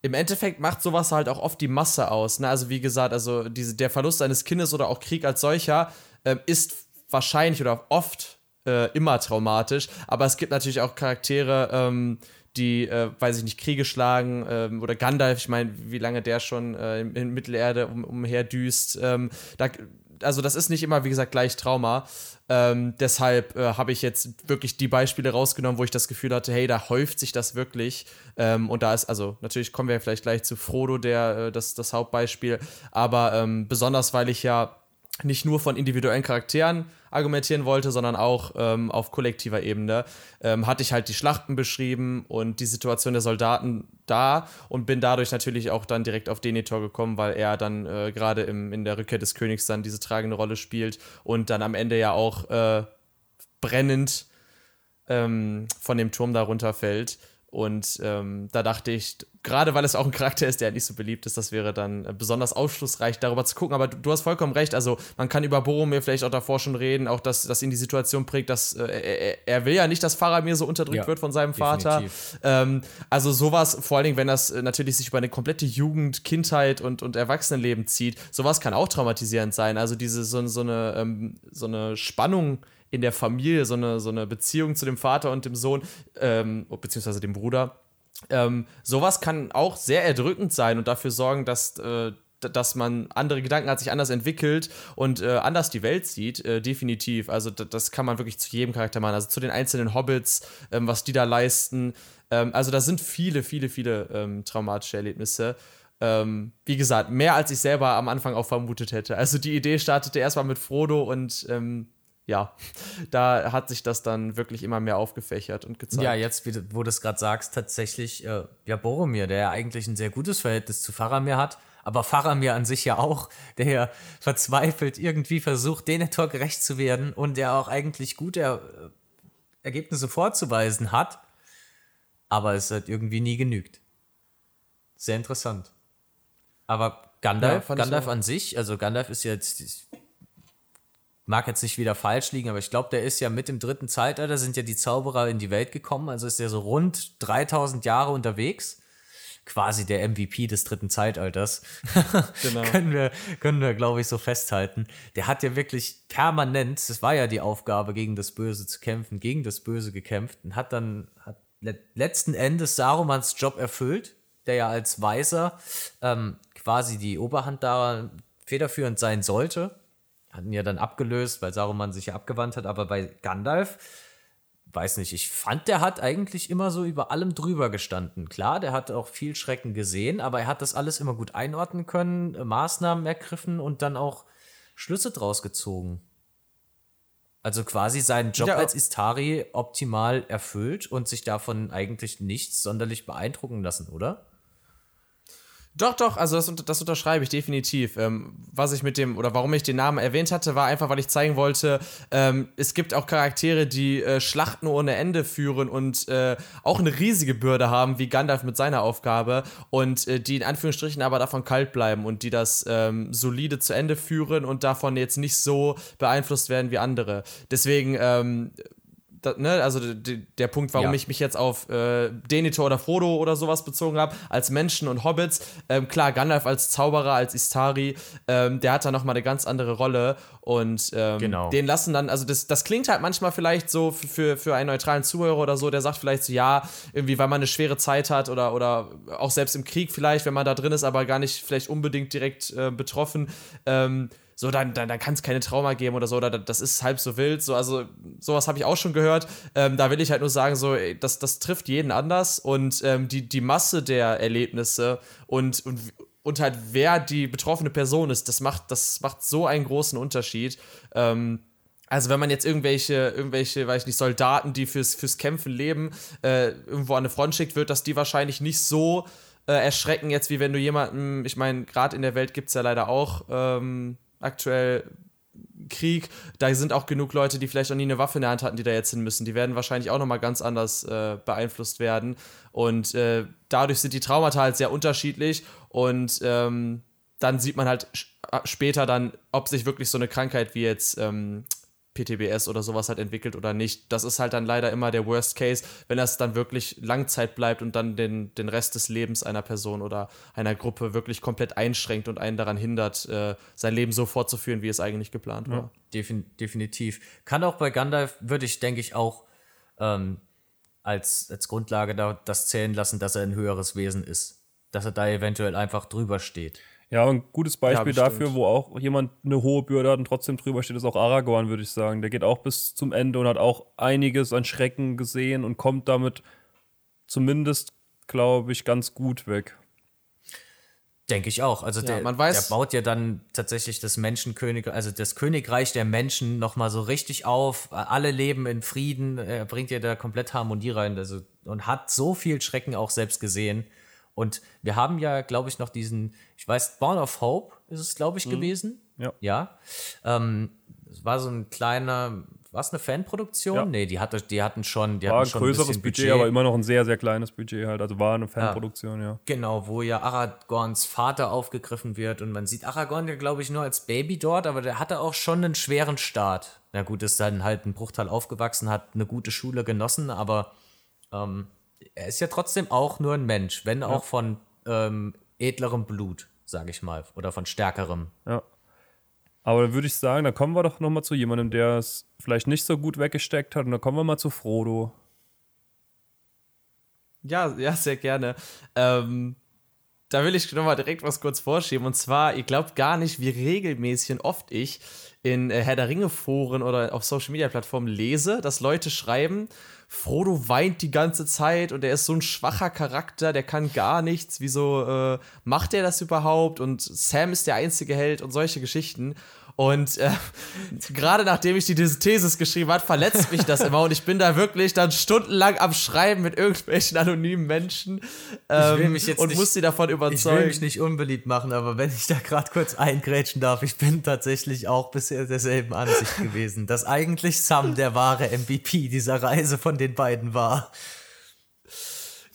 im Endeffekt macht sowas halt auch oft die Masse aus. Ne? Also wie gesagt, also diese, der Verlust eines Kindes oder auch Krieg als solcher äh, ist wahrscheinlich oder oft äh, immer traumatisch, aber es gibt natürlich auch Charaktere, ähm, die, äh, weiß ich nicht, Kriege schlagen ähm, oder Gandalf, ich meine, wie lange der schon äh, in, in, Mittelerde um, umherdüst. Ähm, da, also das ist nicht immer, wie gesagt, gleich Trauma. Ähm, deshalb äh, habe ich jetzt wirklich die Beispiele rausgenommen, wo ich das Gefühl hatte, hey, da häuft sich das wirklich. Ähm, und da ist, also natürlich kommen wir vielleicht gleich zu Frodo, der äh, das, das Hauptbeispiel, aber ähm, besonders, weil ich ja nicht nur von individuellen Charakteren argumentieren wollte, sondern auch ähm, auf kollektiver Ebene, ähm, hatte ich halt die Schlachten beschrieben und die Situation der Soldaten da und bin dadurch natürlich auch dann direkt auf Denethor gekommen, weil er dann äh, gerade in der Rückkehr des Königs dann diese tragende Rolle spielt und dann am Ende ja auch äh, brennend ähm, von dem Turm da runterfällt. Und ähm, da dachte ich, gerade weil es auch ein Charakter ist, der nicht so beliebt ist, das wäre dann äh, besonders aufschlussreich, darüber zu gucken. Aber du, du, hast vollkommen recht. Also, man kann über Boromir vielleicht auch davor schon reden, auch dass das ihn die Situation prägt, dass äh, er, er, will ja nicht, dass Faramir so unterdrückt ja, wird von seinem Vater. Ähm, also, sowas, vor allen Dingen, wenn das äh, natürlich sich über eine komplette Jugend, Kindheit und, und Erwachsenenleben zieht, sowas kann auch traumatisierend sein. Also, diese so, so, eine, ähm, so eine Spannung in der Familie, so eine, so eine Beziehung zu dem Vater und dem Sohn, ähm, beziehungsweise dem Bruder. Ähm, sowas kann auch sehr erdrückend sein und dafür sorgen, dass, äh, dass man andere Gedanken hat, sich anders entwickelt und äh, anders die Welt sieht, äh, definitiv. Also das kann man wirklich zu jedem Charakter machen. Also zu den einzelnen Hobbits, ähm, was die da leisten. Ähm, also da sind viele, viele, viele ähm, traumatische Erlebnisse. Ähm, wie gesagt, mehr als ich selber am Anfang auch vermutet hätte. Also die Idee startete erstmal mit Frodo und ähm, ja, da hat sich das dann wirklich immer mehr aufgefächert und gezeigt. Ja, jetzt, wo du es gerade sagst, tatsächlich, äh, ja, Boromir, der ja eigentlich ein sehr gutes Verhältnis zu Faramir hat, aber Faramir an sich ja auch, der ja verzweifelt irgendwie versucht, Denethor gerecht zu werden und der auch eigentlich gute er äh, Ergebnisse vorzuweisen hat, aber es hat irgendwie nie genügt. Sehr interessant. Aber Gandalf, ja, Gandalf an sich, also Gandalf ist jetzt, mag jetzt nicht wieder falsch liegen, aber ich glaube, der ist ja mit dem dritten Zeitalter, sind ja die Zauberer in die Welt gekommen, also ist der so rund 3000 Jahre unterwegs. Quasi der MVP des dritten Zeitalters. Genau. können wir, können wir glaube ich, so festhalten. Der hat ja wirklich permanent, das war ja die Aufgabe, gegen das Böse zu kämpfen, gegen das Böse gekämpft und hat dann, hat letzten Endes Sarumans Job erfüllt, der ja als Weiser ähm, quasi die Oberhand da federführend sein sollte hatten ja dann abgelöst, weil Saruman sich ja abgewandt hat, aber bei Gandalf, weiß nicht, ich fand, der hat eigentlich immer so über allem drüber gestanden. Klar, der hat auch viel Schrecken gesehen, aber er hat das alles immer gut einordnen können, äh, Maßnahmen ergriffen und dann auch Schlüsse draus gezogen. Also quasi seinen Job ja. als Istari optimal erfüllt und sich davon eigentlich nichts sonderlich beeindrucken lassen, oder? Doch, doch, also das, das unterschreibe ich definitiv. Ähm, was ich mit dem, oder warum ich den Namen erwähnt hatte, war einfach, weil ich zeigen wollte, ähm, es gibt auch Charaktere, die äh, Schlachten ohne Ende führen und äh, auch eine riesige Bürde haben, wie Gandalf mit seiner Aufgabe, und äh, die in Anführungsstrichen aber davon kalt bleiben und die das ähm, solide zu Ende führen und davon jetzt nicht so beeinflusst werden wie andere. Deswegen ähm, da, ne, also der Punkt, warum ja. ich mich jetzt auf äh, Denethor oder Frodo oder sowas bezogen habe, als Menschen und Hobbits. Ähm, klar, Gandalf als Zauberer, als Istari, ähm, der hat da nochmal eine ganz andere Rolle und ähm, genau. den lassen dann, also das, das klingt halt manchmal vielleicht so für, für einen neutralen Zuhörer oder so, der sagt vielleicht so, ja, irgendwie, weil man eine schwere Zeit hat oder, oder auch selbst im Krieg vielleicht, wenn man da drin ist, aber gar nicht vielleicht unbedingt direkt äh, betroffen. Ähm, so, dann, dann, dann kann es keine Trauma geben oder so, oder das ist halb so wild. So, also, sowas habe ich auch schon gehört. Ähm, da will ich halt nur sagen, so, ey, das, das trifft jeden anders und ähm, die, die Masse der Erlebnisse und, und, und halt wer die betroffene Person ist, das macht, das macht so einen großen Unterschied. Ähm, also wenn man jetzt irgendwelche, irgendwelche, weiß ich nicht, Soldaten, die fürs, fürs Kämpfen leben, äh, irgendwo an eine Front schickt, wird das die wahrscheinlich nicht so äh, erschrecken, jetzt wie wenn du jemanden, ich meine, gerade in der Welt gibt es ja leider auch ähm, aktuell Krieg. Da sind auch genug Leute, die vielleicht noch nie eine Waffe in der Hand hatten, die da jetzt hin müssen. Die werden wahrscheinlich auch nochmal ganz anders äh, beeinflusst werden. Und äh, dadurch sind die Traumata halt sehr unterschiedlich. Und ähm, dann sieht man halt später dann, ob sich wirklich so eine Krankheit wie jetzt ähm, PTBS oder sowas halt entwickelt oder nicht. Das ist halt dann leider immer der Worst Case, wenn das dann wirklich Langzeit bleibt und dann den, den Rest des Lebens einer Person oder einer Gruppe wirklich komplett einschränkt und einen daran hindert, äh, sein Leben so fortzuführen, wie es eigentlich geplant war. Defin definitiv. Kann auch bei Gandalf, würde ich, denke ich, auch ähm, als, als Grundlage da, das zählen lassen, dass er ein höheres Wesen ist. Dass er da eventuell einfach drüber steht. Ja, ein gutes Beispiel ja, dafür, wo auch jemand eine hohe Bürde hat und trotzdem drüber steht, ist auch Aragorn, würde ich sagen. Der geht auch bis zum Ende und hat auch einiges an Schrecken gesehen und kommt damit zumindest, glaube ich, ganz gut weg. Denke ich auch. Also ja, der, der, baut ja dann tatsächlich das Menschenkönig, also das Königreich der Menschen nochmal so richtig auf. Alle leben in Frieden. Er bringt ja da komplett Harmonie rein. Also, und hat so viel Schrecken auch selbst gesehen. Und wir haben ja, glaube ich, noch diesen, ich weiß, Born of Hope ist es, glaube ich, mhm. gewesen. Ja. Ja. Ähm, es war so ein kleiner, war es eine Fanproduktion? Ja. Nee, die, hatte, die hatten schon, die war hatten schon ein größeres ein Budget, Budget, aber immer noch ein sehr, sehr kleines Budget halt. Also war eine Fanproduktion, ja. ja. Genau, wo ja Aragorns Vater aufgegriffen wird und man sieht Aragorn ja, glaube ich, nur als Baby dort, aber der hatte auch schon einen schweren Start. Na gut, ist dann halt ein Bruchteil aufgewachsen, hat eine gute Schule genossen, aber ähm, er ist ja trotzdem auch nur ein Mensch, wenn auch von ähm, edlerem Blut, sage ich mal, oder von stärkerem. Ja. Aber dann würde ich sagen, da kommen wir doch noch mal zu jemandem, der es vielleicht nicht so gut weggesteckt hat. Und dann kommen wir mal zu Frodo. Ja, ja, sehr gerne. Ähm, da will ich noch mal direkt was kurz vorschieben. Und zwar, ihr glaubt gar nicht, wie regelmäßig und oft ich in äh, Herr der Ringe Foren oder auf Social Media Plattformen lese, dass Leute schreiben, Frodo weint die ganze Zeit und er ist so ein schwacher Charakter, der kann gar nichts. Wieso äh, macht er das überhaupt? Und Sam ist der einzige Held und solche Geschichten. Und äh, gerade nachdem ich die Thesis geschrieben habe, verletzt mich das immer und ich bin da wirklich dann stundenlang am Schreiben mit irgendwelchen anonymen Menschen ähm, und nicht, muss sie davon überzeugen. Ich will mich nicht unbeliebt machen, aber wenn ich da gerade kurz eingrätschen darf, ich bin tatsächlich auch bisher derselben Ansicht gewesen, dass eigentlich Sam der wahre MVP dieser Reise von den beiden war.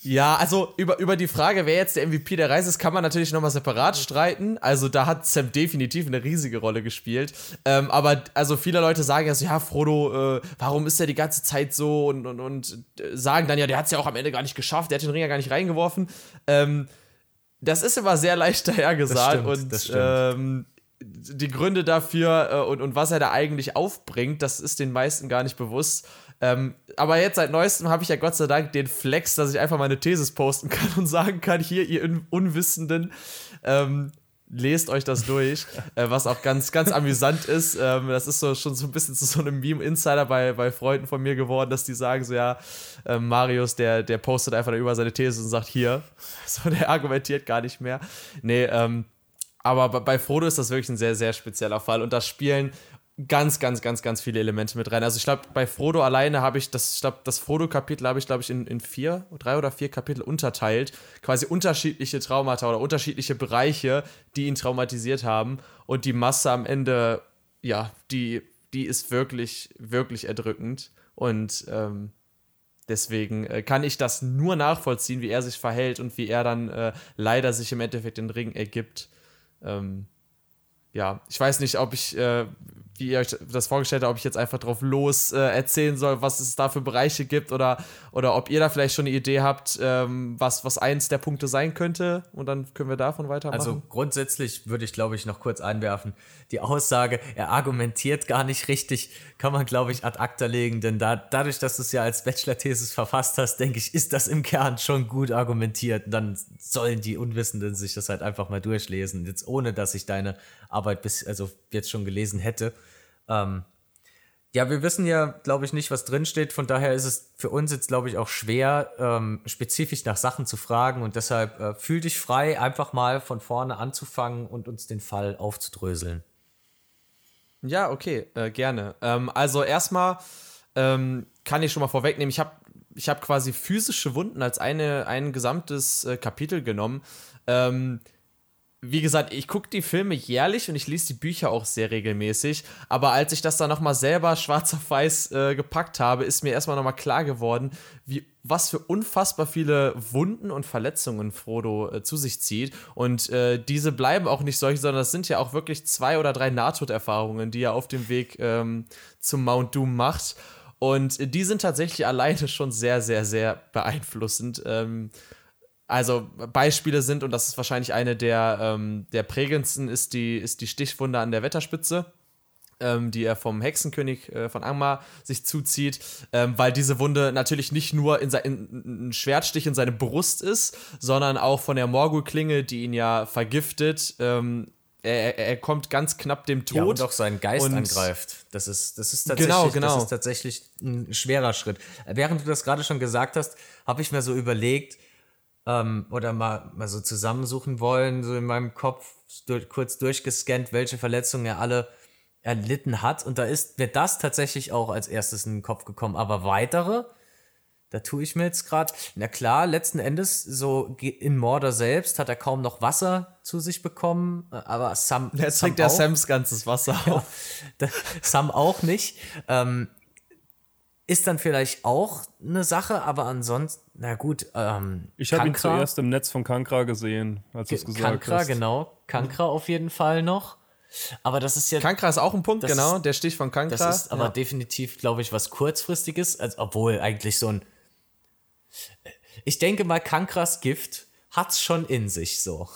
Ja, also über, über die Frage, wer jetzt der MVP der Reise ist, kann man natürlich nochmal separat streiten. Also da hat Sam definitiv eine riesige Rolle gespielt. Ähm, aber also viele Leute sagen ja so, ja, Frodo, äh, warum ist er die ganze Zeit so? Und, und, und äh, sagen dann ja, der hat es ja auch am Ende gar nicht geschafft, der hat den Ring ja gar nicht reingeworfen. Ähm, das ist immer sehr leicht dahergesagt. und ähm, die Gründe dafür äh, und, und was er da eigentlich aufbringt, das ist den meisten gar nicht bewusst. Ähm, aber jetzt seit neuestem habe ich ja Gott sei Dank den Flex, dass ich einfach meine Thesis posten kann und sagen kann, hier, ihr Unwissenden, ähm, lest euch das durch, äh, was auch ganz, ganz amüsant ist. Ähm, das ist so schon so ein bisschen zu so einem Meme-Insider bei, bei Freunden von mir geworden, dass die sagen so, ja, äh, Marius, der, der postet einfach über seine These und sagt, hier. So, der argumentiert gar nicht mehr. Nee, ähm, aber bei Frodo ist das wirklich ein sehr, sehr spezieller Fall. Und das Spielen ganz, ganz, ganz, ganz viele Elemente mit rein. Also ich glaube, bei Frodo alleine habe ich das, ich glaube, das Frodo-Kapitel habe ich, glaube ich, in, in vier, drei oder vier Kapitel unterteilt. Quasi unterschiedliche Traumata oder unterschiedliche Bereiche, die ihn traumatisiert haben. Und die Masse am Ende, ja, die, die ist wirklich, wirklich erdrückend. Und ähm, deswegen äh, kann ich das nur nachvollziehen, wie er sich verhält und wie er dann äh, leider sich im Endeffekt den Ring ergibt. Ähm, ja, ich weiß nicht, ob ich, äh, wie ihr euch das vorgestellt habt, ob ich jetzt einfach drauf los äh, erzählen soll, was es da für Bereiche gibt oder, oder ob ihr da vielleicht schon eine Idee habt, ähm, was, was eins der Punkte sein könnte und dann können wir davon weitermachen. Also grundsätzlich würde ich, glaube ich, noch kurz einwerfen, die Aussage, er argumentiert gar nicht richtig, kann man, glaube ich, ad acta legen, denn da, dadurch, dass du es ja als Bachelor-Thesis verfasst hast, denke ich, ist das im Kern schon gut argumentiert. Dann sollen die Unwissenden sich das halt einfach mal durchlesen, jetzt ohne, dass ich deine Arbeit bis, also jetzt schon gelesen hätte. Ähm, ja, wir wissen ja, glaube ich, nicht, was drinsteht. Von daher ist es für uns jetzt, glaube ich, auch schwer, ähm, spezifisch nach Sachen zu fragen. Und deshalb äh, fühl dich frei, einfach mal von vorne anzufangen und uns den Fall aufzudröseln. Ja, okay, äh, gerne. Ähm, also erstmal ähm, kann ich schon mal vorwegnehmen, ich habe ich hab quasi physische Wunden als eine, ein gesamtes äh, Kapitel genommen. Ähm, wie gesagt, ich gucke die Filme jährlich und ich lese die Bücher auch sehr regelmäßig. Aber als ich das dann nochmal selber schwarz auf weiß äh, gepackt habe, ist mir erstmal nochmal klar geworden, wie, was für unfassbar viele Wunden und Verletzungen Frodo äh, zu sich zieht. Und äh, diese bleiben auch nicht solche, sondern das sind ja auch wirklich zwei oder drei Nahtoderfahrungen, die er auf dem Weg ähm, zum Mount Doom macht. Und die sind tatsächlich alleine schon sehr, sehr, sehr beeinflussend. Ähm, also Beispiele sind, und das ist wahrscheinlich eine der, ähm, der prägendsten, ist die, ist die Stichwunde an der Wetterspitze. Ähm, die er vom Hexenkönig äh, von Angmar sich zuzieht, ähm, weil diese Wunde natürlich nicht nur in, in, ein Schwertstich in seine Brust ist, sondern auch von der Morgul-Klinge, die ihn ja vergiftet. Ähm, er, er, kommt ganz knapp dem Tod. Ja, und auch seinen Geist und angreift. Das ist, das, ist tatsächlich, genau, genau. das ist tatsächlich ein schwerer Schritt. Während du das gerade schon gesagt hast, habe ich mir so überlegt, ähm, oder mal, mal so zusammensuchen wollen, so in meinem Kopf durch, kurz durchgescannt, welche Verletzungen er alle erlitten hat. Und da ist mir das tatsächlich auch als erstes in den Kopf gekommen. Aber weitere, da tue ich mir jetzt gerade, na klar, letzten Endes, so in Mordor selbst hat er kaum noch Wasser zu sich bekommen, äh, aber Sam. Jetzt trinkt er Sams ganzes Wasser auf. Ja, Sam auch nicht. Ähm, ist dann vielleicht auch eine Sache, aber ansonsten, na gut. Ähm, ich habe ihn zuerst im Netz von Kankra gesehen, als du es gesagt Kankra, hast. genau. Kankra auf jeden Fall noch. Aber das ist ja. Kankra ist auch ein Punkt, genau. Ist, der Stich von Kankra. Das ist aber ja. definitiv, glaube ich, was kurzfristiges, als, obwohl eigentlich so ein. Ich denke mal, Kankras Gift hat es schon in sich so.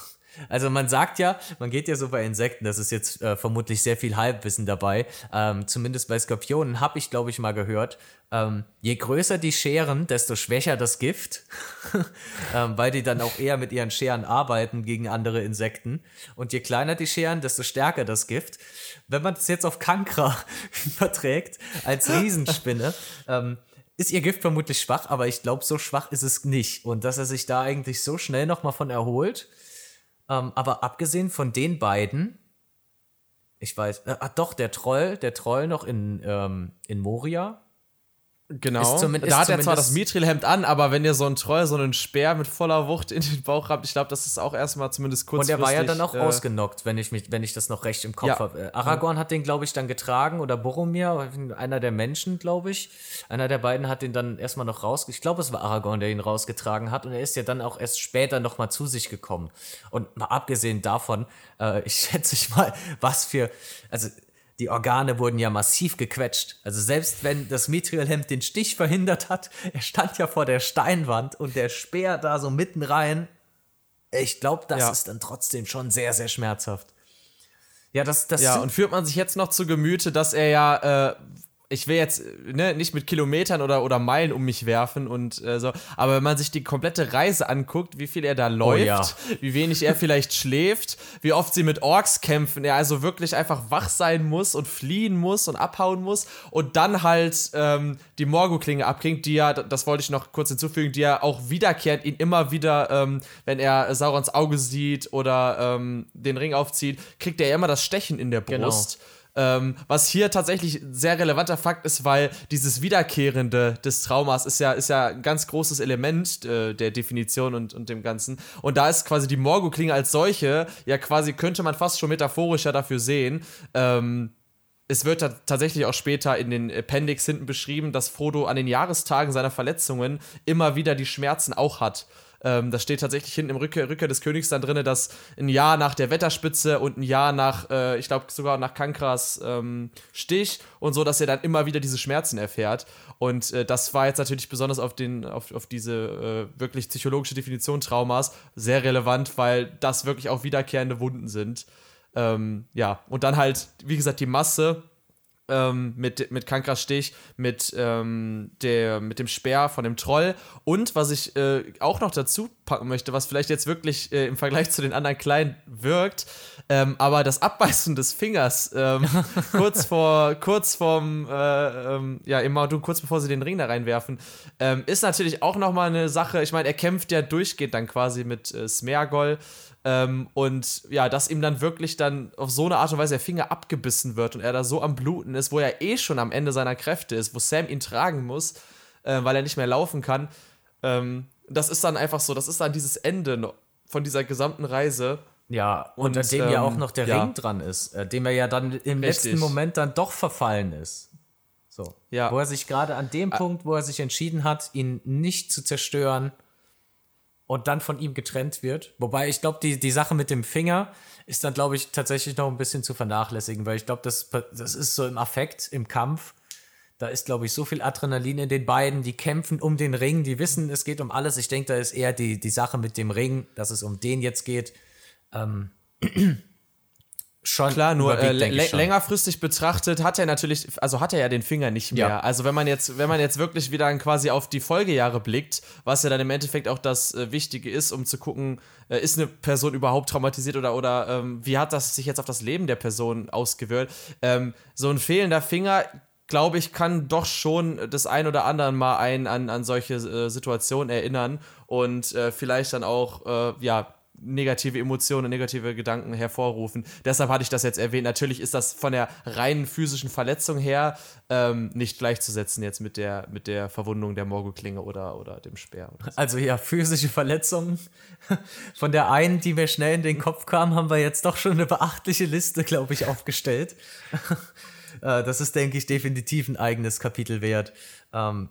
Also man sagt ja, man geht ja so bei Insekten, das ist jetzt äh, vermutlich sehr viel Halbwissen dabei. Ähm, zumindest bei Skorpionen habe ich, glaube ich, mal gehört, ähm, je größer die Scheren, desto schwächer das Gift, ähm, weil die dann auch eher mit ihren Scheren arbeiten gegen andere Insekten. Und je kleiner die Scheren, desto stärker das Gift. Wenn man das jetzt auf Kankra überträgt, als Riesenspinne, ähm, ist ihr Gift vermutlich schwach, aber ich glaube, so schwach ist es nicht. Und dass er sich da eigentlich so schnell nochmal von erholt, ähm, aber abgesehen von den beiden, ich weiß, äh, ah, doch, der Troll, der Troll noch in, ähm, in Moria, Genau. da hat er zwar das Mithril-Hemd an, aber wenn ihr so einen Troll, so einen Speer mit voller Wucht in den Bauch habt, ich glaube, das ist auch erstmal zumindest kurz. Und er war ja dann auch äh, ausgenockt, wenn ich, mich, wenn ich das noch recht im Kopf ja. habe. Äh, Aragorn hat den, glaube ich, dann getragen oder Boromir, einer der Menschen, glaube ich. Einer der beiden hat den dann erstmal noch raus. Ich glaube, es war Aragorn, der ihn rausgetragen hat. Und er ist ja dann auch erst später nochmal zu sich gekommen. Und mal abgesehen davon, äh, ich schätze ich mal, was für. Also die Organe wurden ja massiv gequetscht. Also selbst wenn das Mithril-Hemd den Stich verhindert hat, er stand ja vor der Steinwand und der Speer da so mitten rein. Ich glaube, das ja. ist dann trotzdem schon sehr, sehr schmerzhaft. Ja, das, das ja, und führt man sich jetzt noch zu Gemüte, dass er ja äh, ich will jetzt ne, nicht mit Kilometern oder, oder Meilen um mich werfen und äh, so, aber wenn man sich die komplette Reise anguckt, wie viel er da läuft, oh, ja. wie wenig er vielleicht schläft, wie oft sie mit Orks kämpfen, er also wirklich einfach wach sein muss und fliehen muss und abhauen muss und dann halt ähm, die Morgul-Klinge abkriegt, die ja, das wollte ich noch kurz hinzufügen, die ja auch wiederkehrt, ihn immer wieder, ähm, wenn er Saurons Auge sieht oder ähm, den Ring aufzieht, kriegt er ja immer das Stechen in der genau. Brust. Genau. Ähm, was hier tatsächlich ein sehr relevanter Fakt ist, weil dieses Wiederkehrende des Traumas ist ja, ist ja ein ganz großes Element äh, der Definition und, und dem Ganzen. Und da ist quasi die Morgul-Klinge als solche, ja quasi könnte man fast schon metaphorischer dafür sehen. Ähm, es wird tatsächlich auch später in den Appendix hinten beschrieben, dass Frodo an den Jahrestagen seiner Verletzungen immer wieder die Schmerzen auch hat. Ähm, das steht tatsächlich hinten im Rückkehr, Rückkehr des Königs dann drin, dass ein Jahr nach der Wetterspitze und ein Jahr nach, äh, ich glaube sogar nach Kankras ähm, Stich und so, dass er dann immer wieder diese Schmerzen erfährt. Und äh, das war jetzt natürlich besonders auf, den, auf, auf diese äh, wirklich psychologische Definition Traumas sehr relevant, weil das wirklich auch wiederkehrende Wunden sind. Ähm, ja, und dann halt, wie gesagt, die Masse ähm, mit, mit Kankras Stich, mit, ähm, der, mit dem Speer von dem Troll. Und was ich äh, auch noch dazu packen möchte, was vielleicht jetzt wirklich äh, im Vergleich zu den anderen Kleinen wirkt, ähm, aber das Abbeißen des Fingers ähm, kurz vor, kurz vorm, äh, ähm, ja, im Maudu, kurz bevor sie den Ring da reinwerfen, ähm, ist natürlich auch nochmal eine Sache. Ich meine, er kämpft ja durchgehend dann quasi mit äh, Smergol. Ähm, und ja, dass ihm dann wirklich dann auf so eine Art und Weise der Finger abgebissen wird und er da so am Bluten ist, wo er eh schon am Ende seiner Kräfte ist, wo Sam ihn tragen muss, äh, weil er nicht mehr laufen kann. Ähm, das ist dann einfach so, das ist dann dieses Ende von dieser gesamten Reise, Ja, und, an dem ja auch noch der ja. Ring dran ist, äh, dem er ja dann im Richtig. letzten Moment dann doch verfallen ist. So. Ja. Wo er sich gerade an dem Punkt, wo er sich entschieden hat, ihn nicht zu zerstören und dann von ihm getrennt wird. Wobei ich glaube, die, die Sache mit dem Finger ist dann, glaube ich, tatsächlich noch ein bisschen zu vernachlässigen, weil ich glaube, das, das ist so im Affekt, im Kampf. Da ist, glaube ich, so viel Adrenalin in den beiden, die kämpfen um den Ring, die wissen, es geht um alles. Ich denke, da ist eher die, die Sache mit dem Ring, dass es um den jetzt geht. Ähm, schon Klar, nur äh, längerfristig betrachtet hat er natürlich, also hat er ja den Finger nicht mehr. Ja. Also wenn man jetzt, wenn man jetzt wirklich wieder quasi auf die Folgejahre blickt, was ja dann im Endeffekt auch das äh, Wichtige ist, um zu gucken, äh, ist eine Person überhaupt traumatisiert oder oder ähm, wie hat das sich jetzt auf das Leben der Person ausgewirkt? Ähm, so ein fehlender Finger glaube ich, kann doch schon das ein oder andere Mal einen an, an solche äh, Situationen erinnern und äh, vielleicht dann auch, äh, ja, negative Emotionen, negative Gedanken hervorrufen. Deshalb hatte ich das jetzt erwähnt. Natürlich ist das von der reinen physischen Verletzung her ähm, nicht gleichzusetzen jetzt mit der, mit der Verwundung der Morgelklinge oder, oder dem Speer. Oder so. Also ja, physische Verletzungen. Von der einen, die mir schnell in den Kopf kam, haben wir jetzt doch schon eine beachtliche Liste, glaube ich, aufgestellt. Äh, das ist, denke ich, definitiv ein eigenes Kapitel wert. Ähm,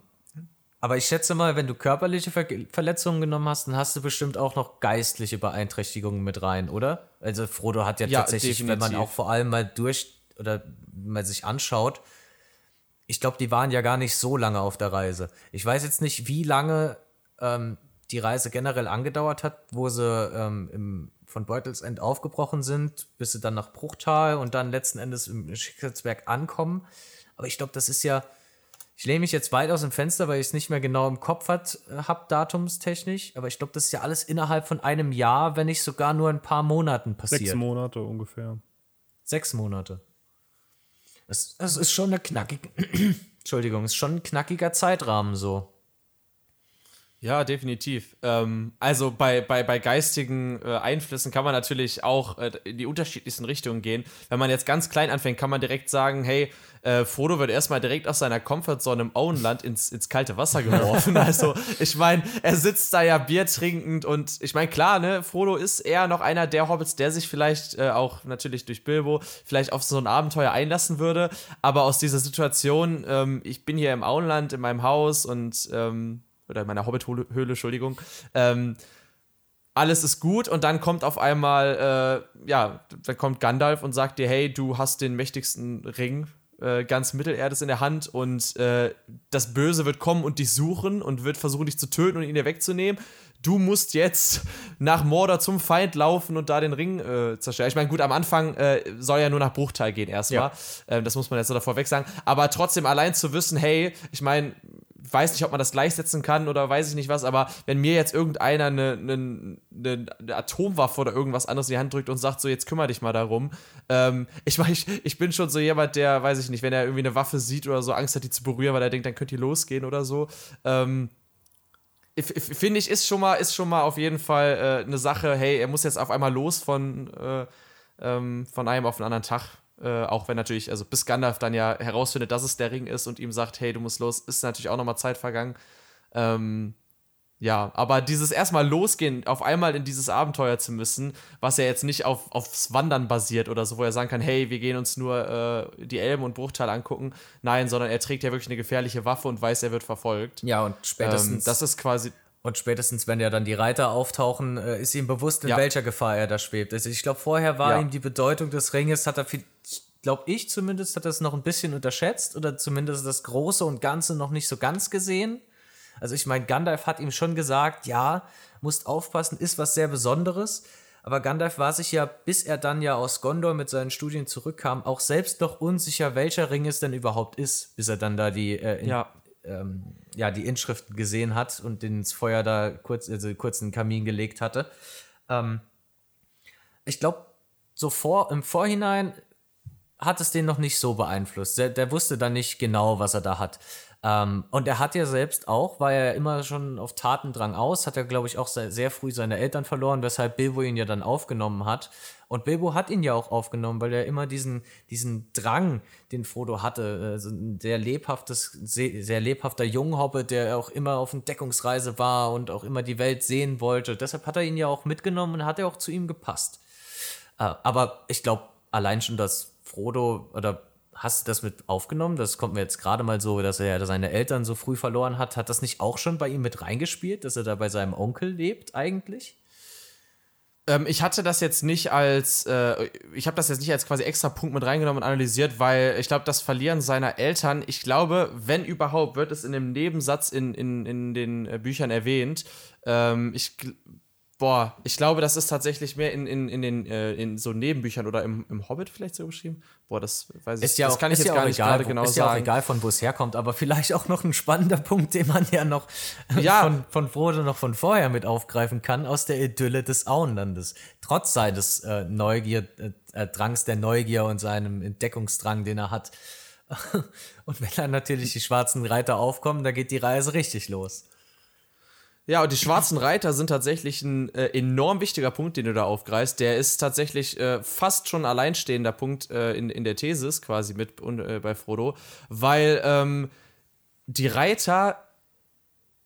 aber ich schätze mal, wenn du körperliche Ver Verletzungen genommen hast, dann hast du bestimmt auch noch geistliche Beeinträchtigungen mit rein, oder? Also Frodo hat ja, Ja, tatsächlich, wenn man definitiv. auch vor allem mal durch oder mal sich anschaut, ich glaube, die waren ja gar nicht so lange auf der Reise. Ich weiß jetzt nicht, wie lange ähm, die Reise generell angedauert hat, wo sie ähm, im, von Beutelsend aufgebrochen sind, bis sie dann nach Bruchtal und dann letzten Endes im Schicksalsberg ankommen. Aber ich glaube, das ist ja, ich lehne mich jetzt weit aus dem Fenster, weil ich es nicht mehr genau im Kopf hat, habe, datumstechnisch. Aber ich glaube, das ist ja alles innerhalb von einem Jahr, wenn nicht sogar nur ein paar Monaten passiert. Sechs Monate ungefähr. Sechs Monate. Das, das ist schon eine knackige, Entschuldigung, ist schon ein knackiger Zeitrahmen so. Ja, definitiv. Ähm, also bei, bei, bei geistigen äh, Einflüssen kann man natürlich auch äh, in die unterschiedlichsten Richtungen gehen. Wenn man jetzt ganz klein anfängt, kann man direkt sagen, hey, äh, Frodo wird erstmal direkt aus seiner Comfortzone im Auenland ins, ins kalte Wasser geworfen. also ich meine, er sitzt da ja Bier trinkend und ich meine, klar, ne, Frodo ist eher noch einer der Hobbits, der sich vielleicht äh, auch natürlich durch Bilbo vielleicht auf so ein Abenteuer einlassen würde. Aber aus dieser Situation, ähm, ich bin hier im Auenland in meinem Haus und ähm, oder in meiner Hobbit-Höhle, Entschuldigung. Ähm, alles ist gut und dann kommt auf einmal, äh, ja, dann kommt Gandalf und sagt dir, hey, du hast den mächtigsten Ring äh, ganz Mittelerdes in der Hand und äh, das Böse wird kommen und dich suchen und wird versuchen, dich zu töten und ihn dir wegzunehmen. Du musst jetzt nach Mordor zum Feind laufen und da den Ring äh, zerstören. Ich meine, gut, am Anfang äh, soll ja nur nach Bruchteil gehen erstmal. Ähm, das muss man jetzt so davor weg sagen. Aber trotzdem allein zu wissen, hey, ich meine, weiß nicht, ob man das gleichsetzen kann oder weiß ich nicht was, aber wenn mir jetzt irgendeiner eine, eine, eine Atomwaffe oder irgendwas anderes in die Hand drückt und sagt, so jetzt kümmere dich mal darum. Ähm, ich ich, ich bin schon so jemand, der, weiß ich nicht, wenn er irgendwie eine Waffe sieht oder so, Angst hat, die zu berühren, weil er denkt, dann könnte die losgehen oder so. Ähm, Finde ich, ist schon mal, ist schon mal auf jeden Fall äh, eine Sache, hey, er muss jetzt auf einmal los von, äh, ähm, von einem auf den anderen Tag. Äh, auch wenn natürlich, also bis Gandalf dann ja herausfindet, dass es der Ring ist und ihm sagt, hey, du musst los, ist natürlich auch nochmal Zeit vergangen. Ähm, ja, aber dieses erstmal losgehen, auf einmal in dieses Abenteuer zu müssen, was ja jetzt nicht auf, aufs Wandern basiert oder so, wo er sagen kann, hey, wir gehen uns nur äh, die Elben und Bruchtal angucken. Nein, sondern er trägt ja wirklich eine gefährliche Waffe und weiß, er wird verfolgt. Ja, und Ähm, spätestens, das ist quasi, und spätestens, wenn ja dann die Reiter auftauchen, äh, ist ihm bewusst, in Ja. welcher Gefahr er da schwebt. Also ich glaube, vorher war Ja. ihm die Bedeutung des Ringes, hat er viel, glaube ich zumindest, hat er es noch ein bisschen unterschätzt oder zumindest das Große und Ganze noch nicht so ganz gesehen. Also ich meine, Gandalf hat ihm schon gesagt, ja, musst aufpassen, ist was sehr Besonderes. Aber Gandalf war sich ja, bis er dann ja aus Gondor mit seinen Studien zurückkam, auch selbst noch unsicher, welcher Ring es denn überhaupt ist, bis er dann da die, äh, in, ja, ähm, ja, die Inschriften gesehen hat und ins Feuer da kurz, also kurz in den Kamin gelegt hatte. Ähm, ich glaube, so vor, im Vorhinein hat es den noch nicht so beeinflusst. Der, der wusste dann nicht genau, was er da hat. Ähm, und er hat ja selbst auch, war er ja immer schon auf Tatendrang aus, hat er, glaube ich, auch sehr, sehr früh seine Eltern verloren, weshalb Bilbo ihn ja dann aufgenommen hat. Und Bilbo hat ihn ja auch aufgenommen, weil er immer diesen, diesen Drang, den Frodo hatte, also ein sehr lebhaftes, sehr, lebhafter Junghobbit, der auch immer auf Entdeckungsreise war und auch immer die Welt sehen wollte. Deshalb hat er ihn ja auch mitgenommen und hat er auch zu ihm gepasst. Ah, aber ich glaube, allein schon, dass Frodo oder hast du das mit aufgenommen? Das kommt mir jetzt gerade mal so, dass er seine Eltern so früh verloren hat. Hat das nicht auch schon bei ihm mit reingespielt, dass er da bei seinem Onkel lebt eigentlich? Ähm, ich hatte das jetzt nicht als, äh, ich habe das jetzt nicht als quasi extra Punkt mit reingenommen und analysiert, weil ich glaube, das Verlieren seiner Eltern, ich glaube, wenn überhaupt, wird es in dem Nebensatz in, in, in den äh, Büchern erwähnt. Ähm, ich Boah, ich glaube, das ist tatsächlich mehr in, in, in den äh, in so Nebenbüchern oder im, im Hobbit vielleicht so beschrieben. Boah, das weiß ich ist ja das auch, kann ich jetzt ja gar nicht egal, gerade genau ist sagen. Ist ja auch egal, von wo es herkommt, aber vielleicht auch noch ein spannender Punkt, den man ja noch ja. von, von Frodo noch von vorher mit aufgreifen kann, aus der Idylle des Auenlandes. Trotz seines äh, Neugier, äh, äh Drangs der Neugier und seinem Entdeckungsdrang, den er hat. und wenn dann natürlich die schwarzen Reiter aufkommen, da geht die Reise richtig los. Ja, und die schwarzen Reiter sind tatsächlich ein äh, enorm wichtiger Punkt, den du da aufgreifst. Der ist tatsächlich äh, fast schon alleinstehender Punkt äh, in, in der Thesis quasi mit äh, bei Frodo, weil ähm, die Reiter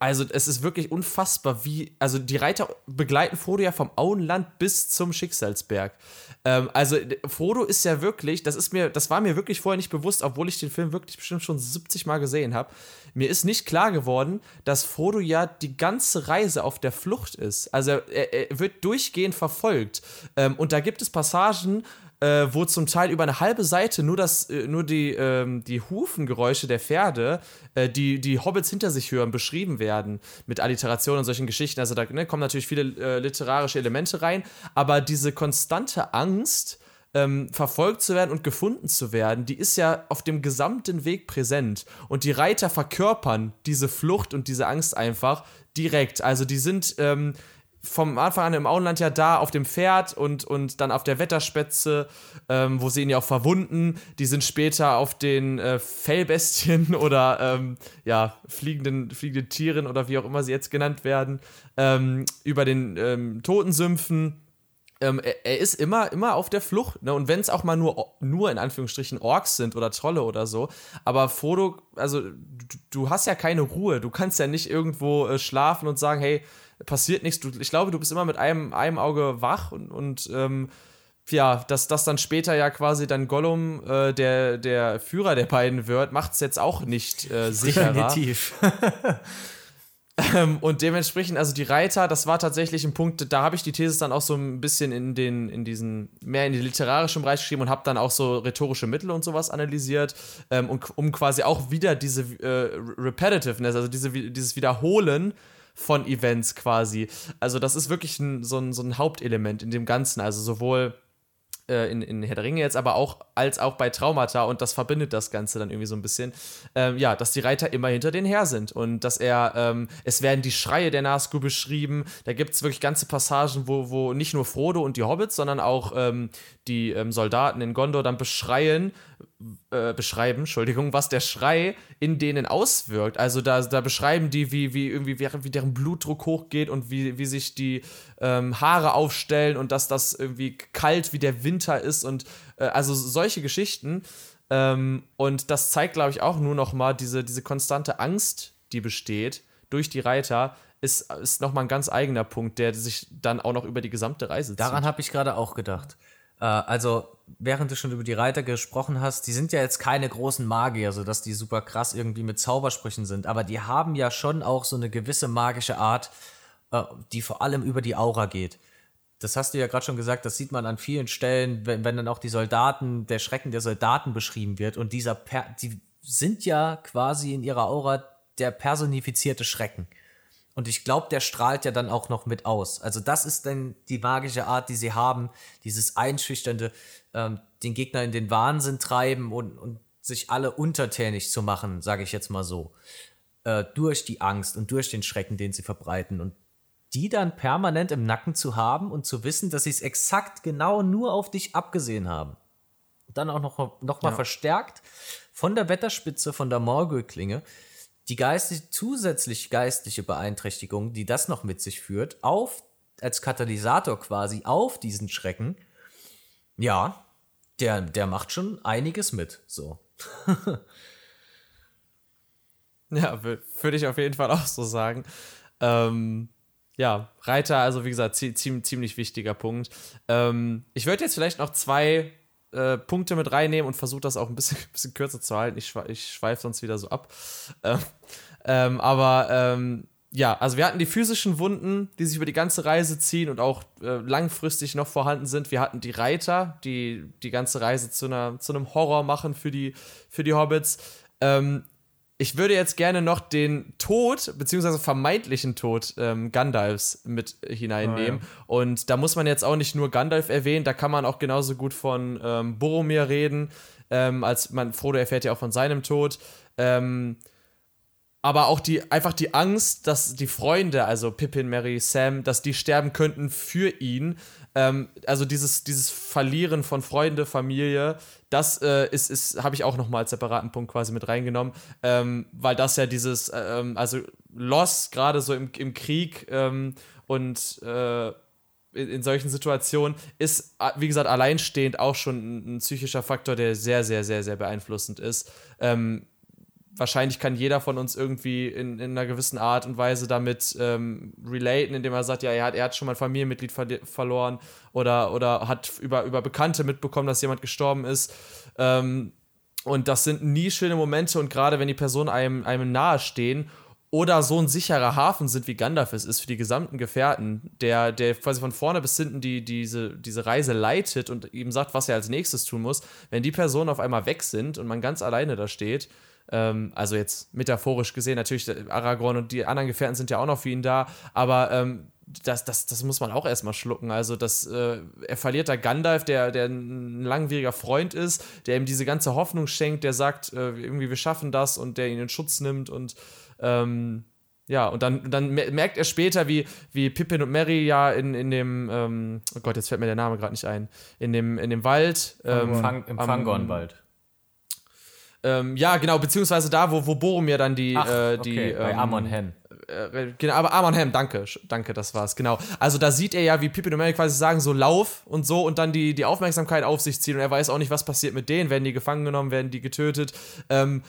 also es ist wirklich unfassbar, wie, also die Reiter begleiten Frodo ja vom Auenland bis zum Schicksalsberg. Ähm, also Frodo ist ja wirklich, das ist mir, das war mir wirklich vorher nicht bewusst, obwohl ich den Film wirklich bestimmt schon 70 Mal gesehen habe. Mir ist nicht klar geworden, dass Frodo ja die ganze Reise auf der Flucht ist. Also er, er wird durchgehend verfolgt. Ähm, und da gibt es Passagen, äh, wo zum Teil über eine halbe Seite nur, das, äh, nur die, ähm, die Hufengeräusche der Pferde, äh, die die Hobbits hinter sich hören, beschrieben werden mit Alliterationen und solchen Geschichten. Also da ne, kommen natürlich viele äh, literarische Elemente rein, aber diese konstante Angst, ähm, verfolgt zu werden und gefunden zu werden, die ist ja auf dem gesamten Weg präsent. Und die Reiter verkörpern diese Flucht und diese Angst einfach direkt. Also die sind ähm, vom Anfang an im Auenland ja da auf dem Pferd und, und dann auf der Wetterspätze, ähm, wo sie ihn ja auch verwunden. Die sind später auf den äh, Fellbestien oder ähm, ja, fliegenden, fliegenden Tieren oder wie auch immer sie jetzt genannt werden, ähm, über den ähm, Totensümpfen. Ähm, er, er, ist immer, immer auf der Flucht. Ne? Und wenn es auch mal nur, nur in Anführungsstrichen Orks sind oder Trolle oder so. Aber Frodo, also du, du hast ja keine Ruhe. Du kannst ja nicht irgendwo äh, schlafen und sagen, hey, passiert nichts. Du, ich glaube, du bist immer mit einem, einem Auge wach und, und ähm, ja, dass das dann später ja quasi dann Gollum äh, der, der Führer der beiden wird, macht es jetzt auch nicht äh, sicherer. Definitiv. ähm, und dementsprechend, also die Reiter, das war tatsächlich ein Punkt, da habe ich die These dann auch so ein bisschen in den, in diesen, mehr in den literarischen Bereich geschrieben und habe dann auch so rhetorische Mittel und sowas analysiert, ähm, und, um quasi auch wieder diese äh, Repetitiveness, also diese, dieses Wiederholen von Events quasi. Also das ist wirklich ein, so, ein, so ein Hauptelement in dem Ganzen. Also sowohl äh, in, in Herr der Ringe jetzt, aber auch als auch bei Traumata und das verbindet das Ganze dann irgendwie so ein bisschen. Ähm, ja, dass die Reiter immer hinter den her sind und dass er, ähm, es werden die Schreie der Nazgûl beschrieben. Da gibt es wirklich ganze Passagen, wo, wo nicht nur Frodo und die Hobbits, sondern auch ähm, die ähm, Soldaten in Gondor dann beschreien, äh, beschreiben, Entschuldigung, was der Schrei in denen auswirkt. Also da, da beschreiben die, wie, wie irgendwie, wie, deren Blutdruck hochgeht und wie, wie sich die ähm, Haare aufstellen und dass das irgendwie kalt wie der Winter ist und äh, also solche Geschichten. Ähm, und das zeigt, glaube ich, auch nur noch mal diese, diese konstante Angst, die besteht durch die Reiter, ist, ist nochmal ein ganz eigener Punkt, der sich dann auch noch über die gesamte Reise zieht. Daran habe ich gerade auch gedacht. Äh, also, während du schon über die Reiter gesprochen hast, die sind ja jetzt keine großen Magier, sodass die super krass irgendwie mit Zaubersprüchen sind, aber die haben ja schon auch so eine gewisse magische Art, äh, die vor allem über die Aura geht. Das hast du ja gerade schon gesagt, das sieht man an vielen Stellen, wenn, wenn dann auch die Soldaten, der Schrecken der Soldaten beschrieben wird und dieser, per die sind ja quasi in ihrer Aura der personifizierte Schrecken. Und ich glaube, der strahlt ja dann auch noch mit aus. Also das ist dann die magische Art, die sie haben, dieses einschüchternde, ähm, den Gegner in den Wahnsinn treiben und, und sich alle untertänig zu machen, sage ich jetzt mal so, äh, durch die Angst und durch den Schrecken, den sie verbreiten. Und die dann permanent im Nacken zu haben und zu wissen, dass sie es exakt genau nur auf dich abgesehen haben. dann auch noch, noch mal ja. verstärkt von der Wetterspitze, von der Morgul-Klinge, die geistig, zusätzlich geistliche Beeinträchtigung, die das noch mit sich führt, auf, als Katalysator quasi auf diesen Schrecken, ja, der, der macht schon einiges mit, so. ja, würde ich auf jeden Fall auch so sagen. Ähm, ja, Reiter, also wie gesagt, ziemlich, ziemlich wichtiger Punkt. Ähm, ich würde jetzt vielleicht noch zwei äh, Punkte mit reinnehmen und versuche das auch ein bisschen, bisschen kürzer zu halten. Ich, ich schweife sonst wieder so ab. Ähm, ähm, aber ähm, ja, also wir hatten die physischen Wunden, die sich über die ganze Reise ziehen und auch äh, langfristig noch vorhanden sind. Wir hatten die Reiter, die die ganze Reise zu, einer, zu einem Horror machen für die, für die Hobbits. Ähm, ich würde jetzt gerne noch den Tod, beziehungsweise vermeintlichen Tod ähm, Gandalfs mit hineinnehmen. Ah, ja. Und da muss man jetzt auch nicht nur Gandalf erwähnen, da kann man auch genauso gut von ähm, Boromir reden, ähm, als man, Frodo erfährt ja auch von seinem Tod. Ähm, aber auch die, einfach die Angst, dass die Freunde, also Pippin, Mary, Sam, dass die sterben könnten für ihn. Ähm, also dieses, dieses Verlieren von Freunde, Familie, das äh, ist, ist habe ich auch noch mal als separaten Punkt quasi mit reingenommen, ähm, weil das ja dieses, äh, ähm, also Loss gerade so im, im Krieg ähm, und äh, in, in, solchen Situationen ist, äh, wie gesagt, alleinstehend auch schon ein, ein, psychischer Faktor, der sehr, sehr, sehr, sehr beeinflussend ist. Ähm, wahrscheinlich kann jeder von uns irgendwie in, in einer gewissen Art und Weise damit ähm, relaten, indem er sagt, ja, er hat, er hat schon mal ein Familienmitglied ver verloren oder, oder hat über, über Bekannte mitbekommen, dass jemand gestorben ist. Ähm, und das sind nie schöne Momente und gerade wenn die Personen einem, einem nahestehen oder so ein sicherer Hafen sind, wie Gandalf es ist für die gesamten Gefährten, der, der quasi von vorne bis hinten die, diese, diese Reise leitet und ihm sagt, was er als nächstes tun muss, wenn die Personen auf einmal weg sind und man ganz alleine da steht, ähm, also jetzt metaphorisch gesehen, natürlich, Aragorn und die anderen Gefährten sind ja auch noch für ihn da, aber ähm, das, das, das muss man auch erstmal schlucken. Also, das, äh, er verliert da Gandalf, der, der ein langwieriger Freund ist, der ihm diese ganze Hoffnung schenkt, der sagt, äh, irgendwie, wir schaffen das und der ihn in Schutz nimmt und ähm, ja, und dann, dann merkt er später, wie, wie Pippin und Mary ja in, in dem, ähm, oh Gott, jetzt fällt mir der Name gerade nicht ein, in dem, in dem Wald. Ähm, Im Fangornwald. Ähm, ja, genau, beziehungsweise da, wo, wo Boromir dann die. Ach, äh, die okay, bei ähm, Amon Hen. Äh, genau, aber Amon Hen, danke, danke, das war's, genau. Also da sieht er ja, wie Pippin und Merry quasi sagen, so lauf und so und dann die, die Aufmerksamkeit auf sich ziehen und er weiß auch nicht, was passiert mit denen, werden die gefangen genommen, werden die getötet. Ähm,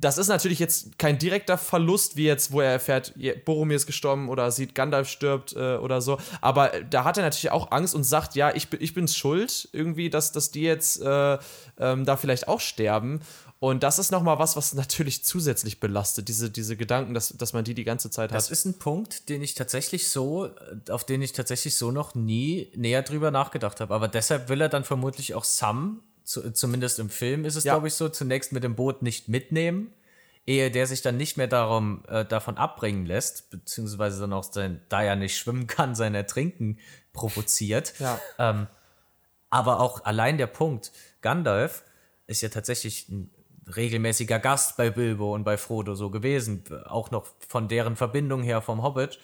das ist natürlich jetzt kein direkter Verlust, wie jetzt, wo er erfährt, Boromir ist gestorben oder sieht, Gandalf stirbt äh, oder so. Aber da hat er natürlich auch Angst und sagt, ja, ich, ich bin's schuld, irgendwie, dass, dass die jetzt äh, ähm, da vielleicht auch sterben. Und das ist nochmal was, was natürlich zusätzlich belastet, diese, diese Gedanken, dass, dass man die die ganze Zeit hat. Das ist ein Punkt, den ich tatsächlich so, auf den ich tatsächlich so noch nie näher drüber nachgedacht habe. Aber deshalb will er dann vermutlich auch Sam, zu, zumindest im Film ist es, ja. glaube ich, so, zunächst mit dem Boot nicht mitnehmen, ehe der sich dann nicht mehr darum, äh, davon abbringen lässt, beziehungsweise dann auch sein, da er nicht schwimmen kann, sein Ertrinken provoziert. Ja. Ähm, aber auch allein der Punkt, Gandalf ist ja tatsächlich ein regelmäßiger Gast bei Bilbo und bei Frodo so gewesen, auch noch von deren Verbindung her vom Hobbit.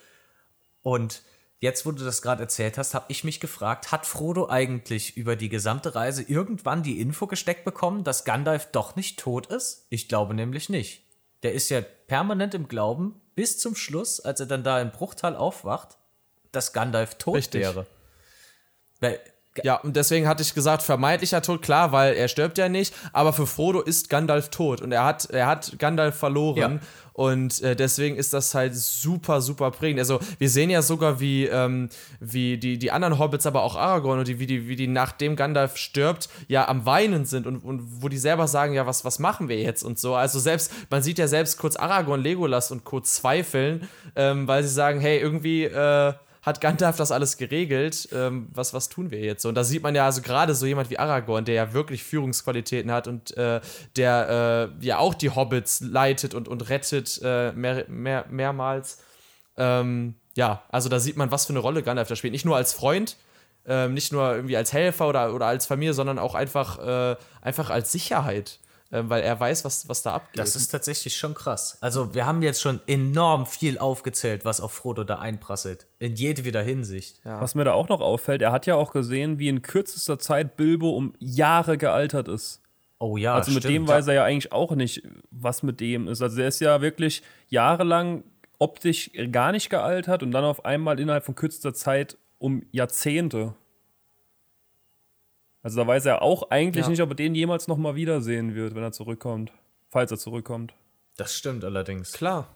Und jetzt, wo du das gerade erzählt hast, habe ich mich gefragt, hat Frodo eigentlich über die gesamte Reise irgendwann die Info gesteckt bekommen, dass Gandalf doch nicht tot ist? Ich glaube nämlich nicht. Der ist ja permanent im Glauben bis zum Schluss, als er dann da in Bruchtal aufwacht, dass Gandalf tot Richtig. wäre. Weil ja, und deswegen hatte ich gesagt, vermeintlicher Tod, klar, weil er stirbt ja nicht, aber für Frodo ist Gandalf tot und er hat, er hat Gandalf verloren. Ja. Und äh, deswegen ist das halt super, super prägend. Also, wir sehen ja sogar, wie, ähm, wie die, die anderen Hobbits, aber auch Aragorn und die, wie, die, wie die nachdem Gandalf stirbt, ja am Weinen sind und, und wo die selber sagen, ja, was, was machen wir jetzt und so. Also, selbst, man sieht ja selbst kurz Aragorn, Legolas und kurz zweifeln, ähm, weil sie sagen, hey, irgendwie, äh, hat Gandalf das alles geregelt. Ähm, was, was tun wir jetzt? Und da sieht man ja also gerade so jemand wie Aragorn, der ja wirklich Führungsqualitäten hat und äh, der äh, ja auch die Hobbits leitet und, und rettet äh, mehr, mehr, mehrmals. Ähm, ja, also da sieht man, was für eine Rolle Gandalf da spielt. Nicht nur als Freund, ähm, nicht nur irgendwie als Helfer oder, oder als Familie, sondern auch einfach, äh, einfach als Sicherheit. Ähm, weil er weiß, was, was da abgeht. Das ist tatsächlich schon krass. Also, wir haben jetzt schon enorm viel aufgezählt, was auf Frodo da einprasselt. In jedweder Hinsicht. Ja. Was mir da auch noch auffällt, er hat ja auch gesehen, wie in kürzester Zeit Bilbo um Jahre gealtert ist. Oh ja, Also mit stimmt. dem weiß er ja eigentlich auch nicht, was mit dem ist. Also er ist ja wirklich jahrelang optisch gar nicht gealtert und dann auf einmal innerhalb von kürzester Zeit um Jahrzehnte. Also da weiß er auch eigentlich ja. nicht, ob er den jemals nochmal wiedersehen wird, wenn er zurückkommt. Falls er zurückkommt. Das stimmt allerdings. Klar.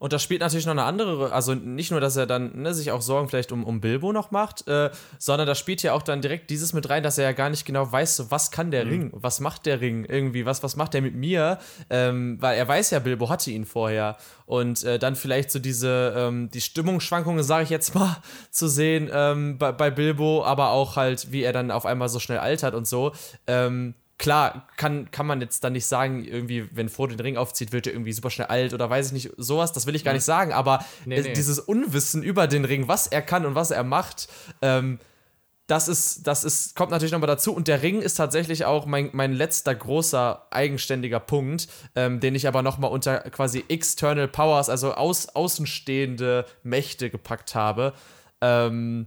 Und das spielt natürlich noch eine andere, also nicht nur, dass er dann ne, sich auch Sorgen vielleicht um, um Bilbo noch macht, äh, sondern da spielt ja auch dann direkt dieses mit rein, dass er ja gar nicht genau weiß, so, was kann der mhm. Ring, was macht der Ring irgendwie, was, was macht der mit mir, ähm, weil er weiß ja, Bilbo hatte ihn vorher. Und äh, dann vielleicht so diese, ähm, die Stimmungsschwankungen, sage ich jetzt mal, zu sehen ähm, bei, bei Bilbo, aber auch halt, wie er dann auf einmal so schnell altert und so. Ähm, klar, kann, kann man jetzt dann nicht sagen, irgendwie, wenn Frodo den Ring aufzieht, wird er irgendwie super schnell alt oder weiß ich nicht, sowas, das will ich gar nicht sagen, aber nee, nee. dieses Unwissen über den Ring, was er kann und was er macht, ähm, das ist, das ist, kommt natürlich nochmal dazu. Und der Ring ist tatsächlich auch mein, mein letzter großer eigenständiger Punkt, ähm, den ich aber nochmal unter quasi External Powers, also aus, außenstehende Mächte gepackt habe. Ähm,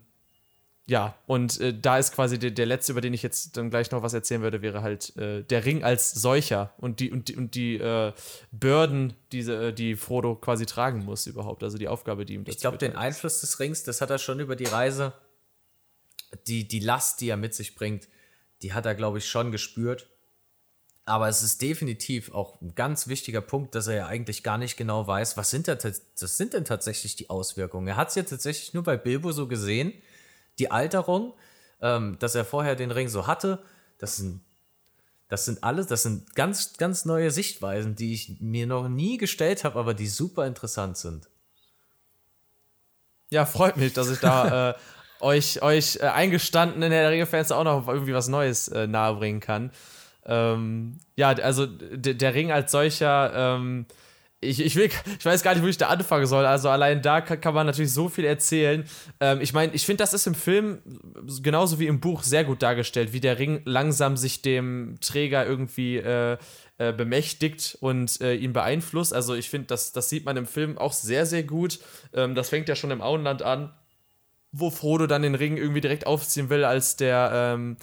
ja, und äh, da ist quasi der, der letzte, über den ich jetzt dann gleich noch was erzählen würde, wäre halt äh, der Ring als solcher und die, und die, und die äh, Bürden, diese, äh, die Frodo quasi tragen muss überhaupt, also die Aufgabe, die ihm Ich glaube, den Einfluss des Rings, das hat er schon über die Reise, die, die Last, die er mit sich bringt, die hat er, glaube ich, schon gespürt. Aber es ist definitiv auch ein ganz wichtiger Punkt, dass er ja eigentlich gar nicht genau weiß, was sind, da, das sind denn tatsächlich die Auswirkungen. Er hat es ja tatsächlich nur bei Bilbo so gesehen, die Alterung, ähm, dass er vorher den Ring so hatte, das sind, das sind alles, das sind ganz, ganz neue Sichtweisen, die ich mir noch nie gestellt habe, aber die super interessant sind. Ja, freut mich, dass ich da äh, euch, euch äh, eingestandenen Herr der Ringe-Fans auch noch irgendwie was Neues äh, nahebringen kann. Ähm, ja, also der Ring als solcher ähm, ich, ich, will, ich weiß gar nicht, wo ich da anfangen soll. Also allein da kann, man natürlich so viel erzählen. Ähm, ich meine, ich finde, das ist im Film genauso wie im Buch sehr gut dargestellt, wie der Ring langsam sich dem Träger irgendwie äh, äh, bemächtigt und äh, ihn beeinflusst. Also ich finde, das, das sieht man im Film auch sehr, sehr gut. Ähm, das fängt ja schon im Auenland an, wo Frodo dann den Ring irgendwie direkt aufziehen will, als der ähm,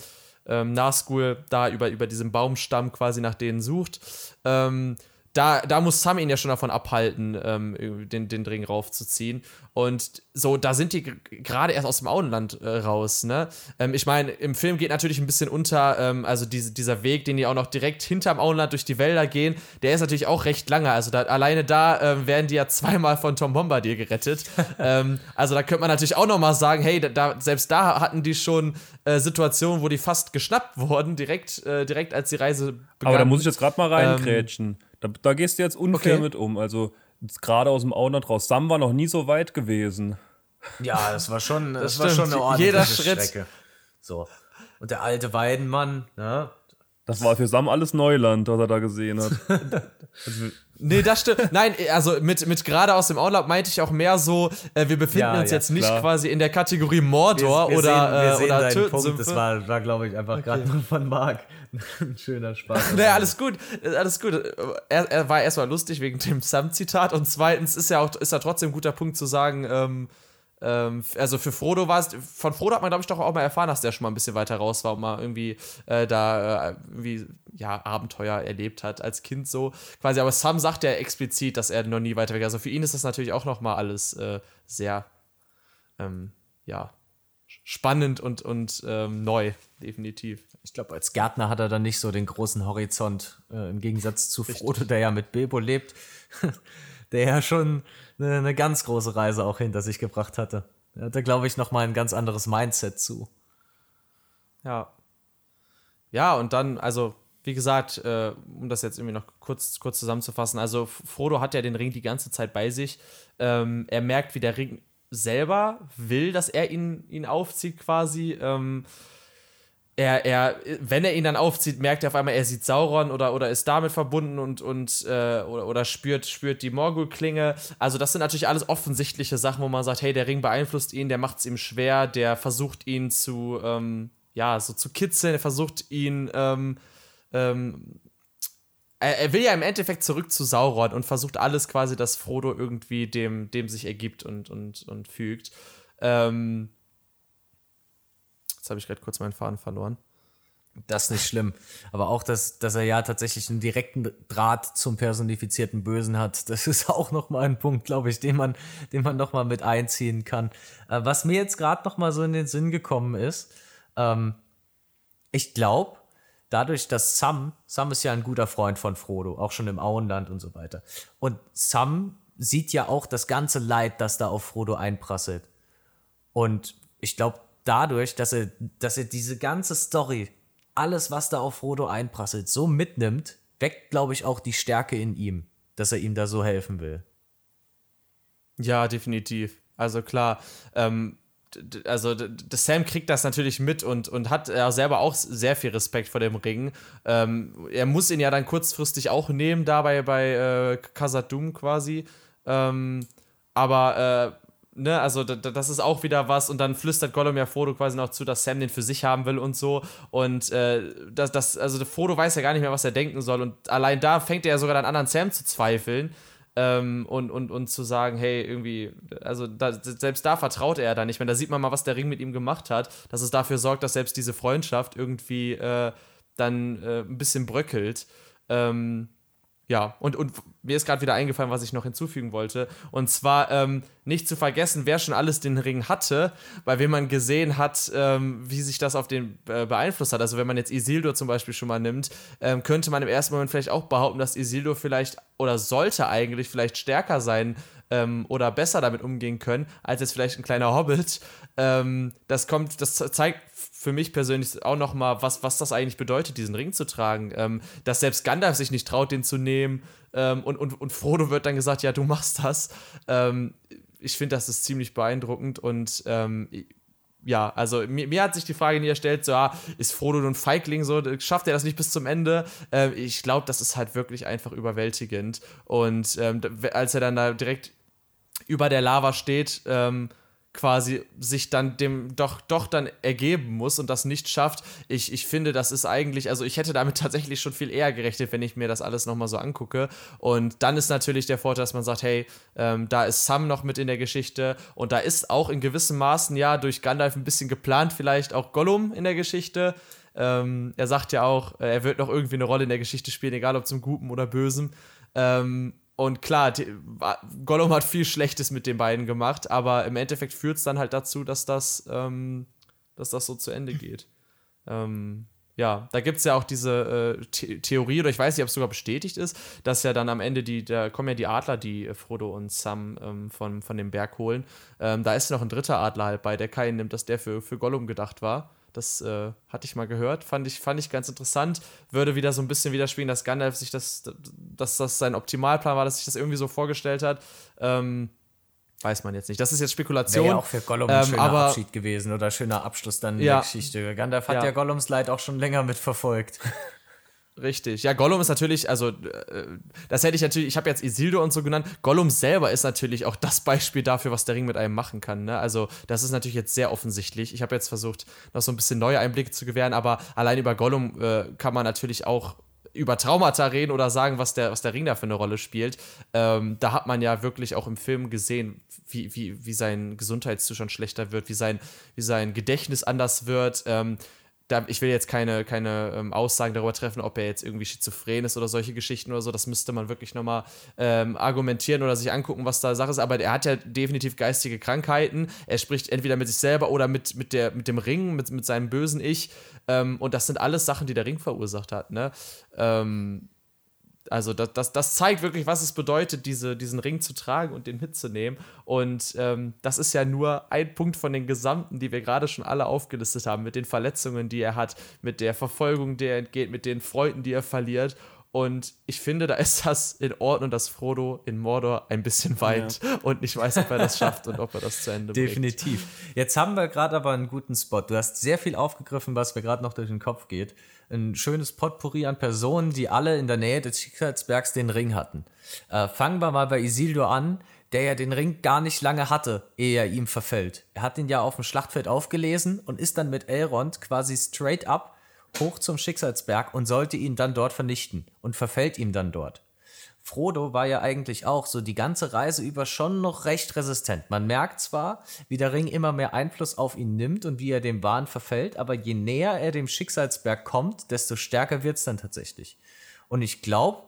ähm, Nazgul da über, über diesen Baumstamm quasi nach denen sucht. Ähm, da, da muss Sam ihn ja schon davon abhalten, ähm, den, den Ring raufzuziehen. Und so, da sind die gerade erst aus dem Auenland äh, raus, ne? Ähm, ich meine, im Film geht natürlich ein bisschen unter, ähm, also diese, dieser Weg, den die auch noch direkt hinterm Auenland durch die Wälder gehen, der ist natürlich auch recht lange. Also da, alleine da ähm, werden die ja zweimal von Tom Bombardier gerettet. Ähm, also da könnte man natürlich auch noch mal sagen, hey, da, selbst da hatten die schon äh, Situationen, wo die fast geschnappt wurden, direkt, äh, direkt als die Reise begann. Aber da muss ich jetzt gerade mal reingrätschen. Da, da, gehst du jetzt unfair okay. mit um. Also gerade aus dem Auenland raus. Sam war noch nie so weit gewesen. Ja, das war schon, das, das war schon eine ordentliche Jeder Schritt. Strecke. So. Und der alte Weidenmann, ne? Das war für Sam alles Neuland, was er da gesehen hat. Nee, das stimmt. Nein, also mit, mit gerade aus dem Urlaub meinte ich auch mehr so, äh, wir befinden ja, uns ja, jetzt nicht klar. quasi in der Kategorie Mordor wir, wir oder, sehen, äh, oder Tötensümpfe. Das war, war glaube ich, einfach okay. gerade von Marc ein schöner Spaß. naja, alles gut, alles gut. Er, er war erstmal lustig wegen dem Sam-Zitat und zweitens ist ja auch ist ja trotzdem ein guter Punkt zu sagen, ähm, ähm, also für Frodo war es, von Frodo hat man, glaube ich, doch auch mal erfahren, dass der schon mal ein bisschen weiter raus war und mal irgendwie äh, da äh, irgendwie, ja, Abenteuer erlebt hat als Kind so quasi. Aber Sam sagt ja explizit, dass er noch nie weiter weg. Also für ihn ist das natürlich auch noch mal alles äh, sehr, ähm, ja, spannend und, und ähm, neu, definitiv. Ich glaube, als Gärtner hat er dann nicht so den großen Horizont, äh, im Gegensatz zu Frodo, Richtig. der ja mit Bilbo lebt, der ja schon eine, eine ganz große Reise auch hinter sich gebracht hatte. Er hatte, glaube ich, noch mal ein ganz anderes Mindset zu. Ja. Ja, und dann, also, wie gesagt, äh, um das jetzt irgendwie noch kurz, kurz zusammenzufassen, also Frodo hat ja den Ring die ganze Zeit bei sich. Ähm, er merkt, wie der Ring selber will, dass er ihn, ihn aufzieht, quasi. Ähm, er, er, wenn er ihn dann aufzieht, merkt er auf einmal, er sieht Sauron oder, oder ist damit verbunden und, und äh, oder, oder spürt, spürt die Morgul-Klinge. Also, das sind natürlich alles offensichtliche Sachen, wo man sagt, hey, der Ring beeinflusst ihn, der macht es ihm schwer, der versucht ihn zu, ähm, ja, so zu kitzeln, er versucht ihn, ähm, ähm, er, er, will ja im Endeffekt zurück zu Sauron und versucht alles quasi, dass Frodo irgendwie dem, dem sich ergibt und, und, und fügt. Ähm, Jetzt habe ich gerade kurz meinen Faden verloren. Das ist nicht schlimm. Aber auch, dass, dass er ja tatsächlich einen direkten Draht zum personifizierten Bösen hat, das ist auch nochmal ein Punkt, glaube ich, den man, den man nochmal mit einziehen kann. Äh, was mir jetzt gerade nochmal so in den Sinn gekommen ist, ähm, ich glaube, dadurch, dass Sam, Sam ist ja ein guter Freund von Frodo, auch schon im Auenland und so weiter. Und Sam sieht ja auch das ganze Leid, das da auf Frodo einprasselt. Und ich glaube, dadurch, dass er, dass er diese ganze Story, alles, was da auf Frodo einprasselt, so mitnimmt, weckt, glaube ich, auch die Stärke in ihm, dass er ihm da so helfen will. Ja, definitiv. Also klar, ähm, also Sam kriegt das natürlich mit und, und hat ja selber auch sehr viel Respekt vor dem Ring. Ähm, er muss ihn ja dann kurzfristig auch nehmen, dabei bei äh, Khazad-dûm quasi. Ähm, aber äh, ne, also das ist auch wieder was und dann flüstert Gollum ja Frodo quasi noch zu, dass Sam den für sich haben will und so und äh, das, das, also Frodo weiß ja gar nicht mehr, was er denken soll und allein da fängt er ja sogar dann an, an Sam zu zweifeln ähm, und, und, und zu sagen, hey, irgendwie, also da, selbst da vertraut er dann nicht mehr. Da sieht man mal, was der Ring mit ihm gemacht hat, dass es dafür sorgt, dass selbst diese Freundschaft irgendwie äh, dann äh, ein bisschen bröckelt. Ähm, ja, und, und mir ist gerade wieder eingefallen, was ich noch hinzufügen wollte. Und zwar ähm, nicht zu vergessen, wer schon alles den Ring hatte, bei wem man gesehen hat, ähm, wie sich das auf den äh, beeinflusst hat. Also wenn man jetzt Isildur zum Beispiel schon mal nimmt, ähm, könnte man im ersten Moment vielleicht auch behaupten, dass Isildur vielleicht oder sollte eigentlich vielleicht stärker sein ähm, oder besser damit umgehen können, als jetzt vielleicht ein kleiner Hobbit. Ähm, das kommt, das zeigt für mich persönlich auch noch mal, was, was das eigentlich bedeutet, diesen Ring zu tragen. Ähm, dass selbst Gandalf sich nicht traut, den zu nehmen. Ähm, und, und, und Frodo wird dann gesagt, ja, du machst das. Ähm, ich finde, das ist ziemlich beeindruckend und ähm, ja, also mir, mir, hat sich die Frage nie erstellt, so, ah, ist Frodo nun Feigling, so, schafft er das nicht bis zum Ende? Ähm, ich glaube, das ist halt wirklich einfach überwältigend. Und ähm, als er dann da direkt über der Lava steht, ähm, quasi sich dann dem doch, doch dann ergeben muss und das nicht schafft. Ich, ich finde, das ist eigentlich, also ich hätte damit tatsächlich schon viel eher gerechnet, wenn ich mir das alles nochmal so angucke. Und dann ist natürlich der Vorteil, dass man sagt, hey, ähm, da ist Sam noch mit in der Geschichte und da ist auch in gewissem Maßen ja durch Gandalf ein bisschen geplant, vielleicht auch Gollum in der Geschichte. Ähm, er sagt ja auch, äh, er wird noch irgendwie eine Rolle in der Geschichte spielen, egal ob zum Guten oder Bösen. Ähm, und klar, die, Gollum hat viel Schlechtes mit den beiden gemacht, aber im Endeffekt führt es dann halt dazu, dass das, ähm, dass das so zu Ende geht. Ähm, ja, da gibt es ja auch diese äh, The Theorie, oder ich weiß nicht, ob es sogar bestätigt ist, dass ja dann am Ende die, da kommen ja die Adler, die äh, Frodo und Sam ähm, von, von dem Berg holen. Ähm, da ist noch ein dritter Adler halt bei, der keinen nimmt, dass der für, für Gollum gedacht war. Das äh, hatte ich mal gehört, fand ich, fand ich ganz interessant. Würde wieder so ein bisschen widerspiegeln, dass Gandalf sich das, dass das sein Optimalplan war, dass sich das irgendwie so vorgestellt hat. Ähm, weiß man jetzt nicht. Das ist jetzt Spekulation. Wäre ja auch für Gollum ein ähm, schöner aber, Abschied gewesen oder schöner Abschluss dann ja, der Geschichte. Gandalf hat ja. ja Gollums Leid auch schon länger mitverfolgt. Richtig. Ja, Gollum ist natürlich, also äh, das hätte ich natürlich, ich habe jetzt Isildur und so genannt. Gollum selber ist natürlich auch das Beispiel dafür, was der Ring mit einem machen kann. Ne? Also das ist natürlich jetzt sehr offensichtlich. Ich habe jetzt versucht, noch so ein bisschen neue Einblicke zu gewähren, aber allein über Gollum äh, kann man natürlich auch über Traumata reden oder sagen, was der, was der Ring da für eine Rolle spielt. Ähm, da hat man ja wirklich auch im Film gesehen, wie, wie, wie sein Gesundheitszustand schlechter wird, wie sein, wie sein Gedächtnis anders wird. Ähm, da, ich will jetzt keine, keine ähm, Aussagen darüber treffen, ob er jetzt irgendwie schizophren ist oder solche Geschichten oder so. Das müsste man wirklich nochmal ähm, argumentieren oder sich angucken, was da Sache ist. Aber er hat ja definitiv geistige Krankheiten. Er spricht entweder mit sich selber oder mit, mit, der, mit dem Ring, mit, mit seinem bösen Ich. Ähm, und das sind alles Sachen, die der Ring verursacht hat. Ne? Ähm, also das, das, das zeigt wirklich, was es bedeutet, diese, diesen Ring zu tragen und den mitzunehmen. Und ähm, das ist ja nur ein Punkt von den gesamten, die wir gerade schon alle aufgelistet haben, mit den Verletzungen, die er hat, mit der Verfolgung, die er entgeht, mit den Freunden, die er verliert. Und ich finde, da ist das in Ordnung, dass Frodo in Mordor ein bisschen weint ja. und nicht weiß, ob er das schafft und ob er das zu Ende bringt. Definitiv. Jetzt haben wir gerade aber einen guten Spot. Du hast sehr viel aufgegriffen, was mir gerade noch durch den Kopf geht ein schönes Potpourri an Personen, die alle in der Nähe des Schicksalsbergs den Ring hatten. Äh, fangen wir mal bei Isildur an, der ja den Ring gar nicht lange hatte, ehe er ihm verfällt. Er hat ihn ja auf dem Schlachtfeld aufgelesen und ist dann mit Elrond quasi straight up hoch zum Schicksalsberg und sollte ihn dann dort vernichten und verfällt ihm dann dort. Frodo war ja eigentlich auch so die ganze Reise über schon noch recht resistent. Man merkt zwar, wie der Ring immer mehr Einfluss auf ihn nimmt und wie er dem Wahn verfällt, aber je näher er dem Schicksalsberg kommt, desto stärker wird es dann tatsächlich. Und ich glaube,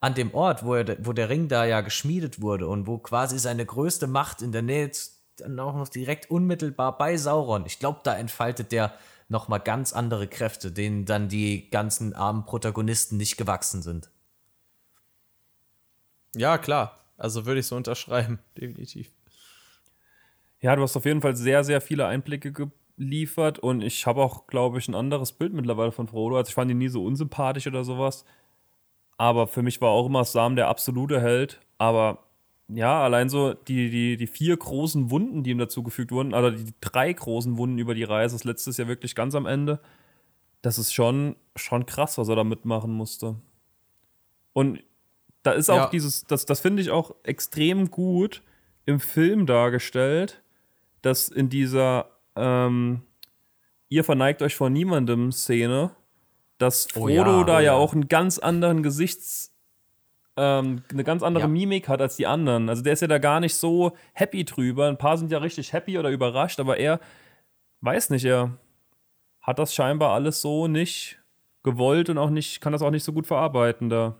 an dem Ort, wo, er, wo der Ring da ja geschmiedet wurde und wo quasi seine größte Macht in der Nähe dann auch noch direkt unmittelbar bei Sauron, ich glaube, da entfaltet der nochmal ganz andere Kräfte, denen dann die ganzen armen Protagonisten nicht gewachsen sind. Ja, klar. Also würde ich so unterschreiben, definitiv. Ja, du hast auf jeden Fall sehr, sehr viele Einblicke geliefert und ich habe auch, glaube ich, ein anderes Bild mittlerweile von Frodo. Also ich fand ihn nie so unsympathisch oder sowas. Aber für mich war auch immer Sam der absolute Held. Aber ja, allein so die, die, die vier großen Wunden, die ihm dazugefügt wurden, also die drei großen Wunden über die Reise, das letzte ist ja wirklich ganz am Ende. Das ist schon, schon krass, was er da mitmachen musste. Und da ist auch ja. dieses, das, das finde ich auch extrem gut im Film dargestellt, dass in dieser ähm, Ihr verneigt euch vor niemandem Szene, dass oh Frodo oh ja, da oh ja, ja auch einen ganz anderen Gesichts, ähm, eine ganz andere ja. Mimik hat als die anderen. Also der ist ja da gar nicht so happy drüber. Ein paar sind ja richtig happy oder überrascht, aber er weiß nicht, er hat das scheinbar alles so nicht gewollt und auch nicht, kann das auch nicht so gut verarbeiten da.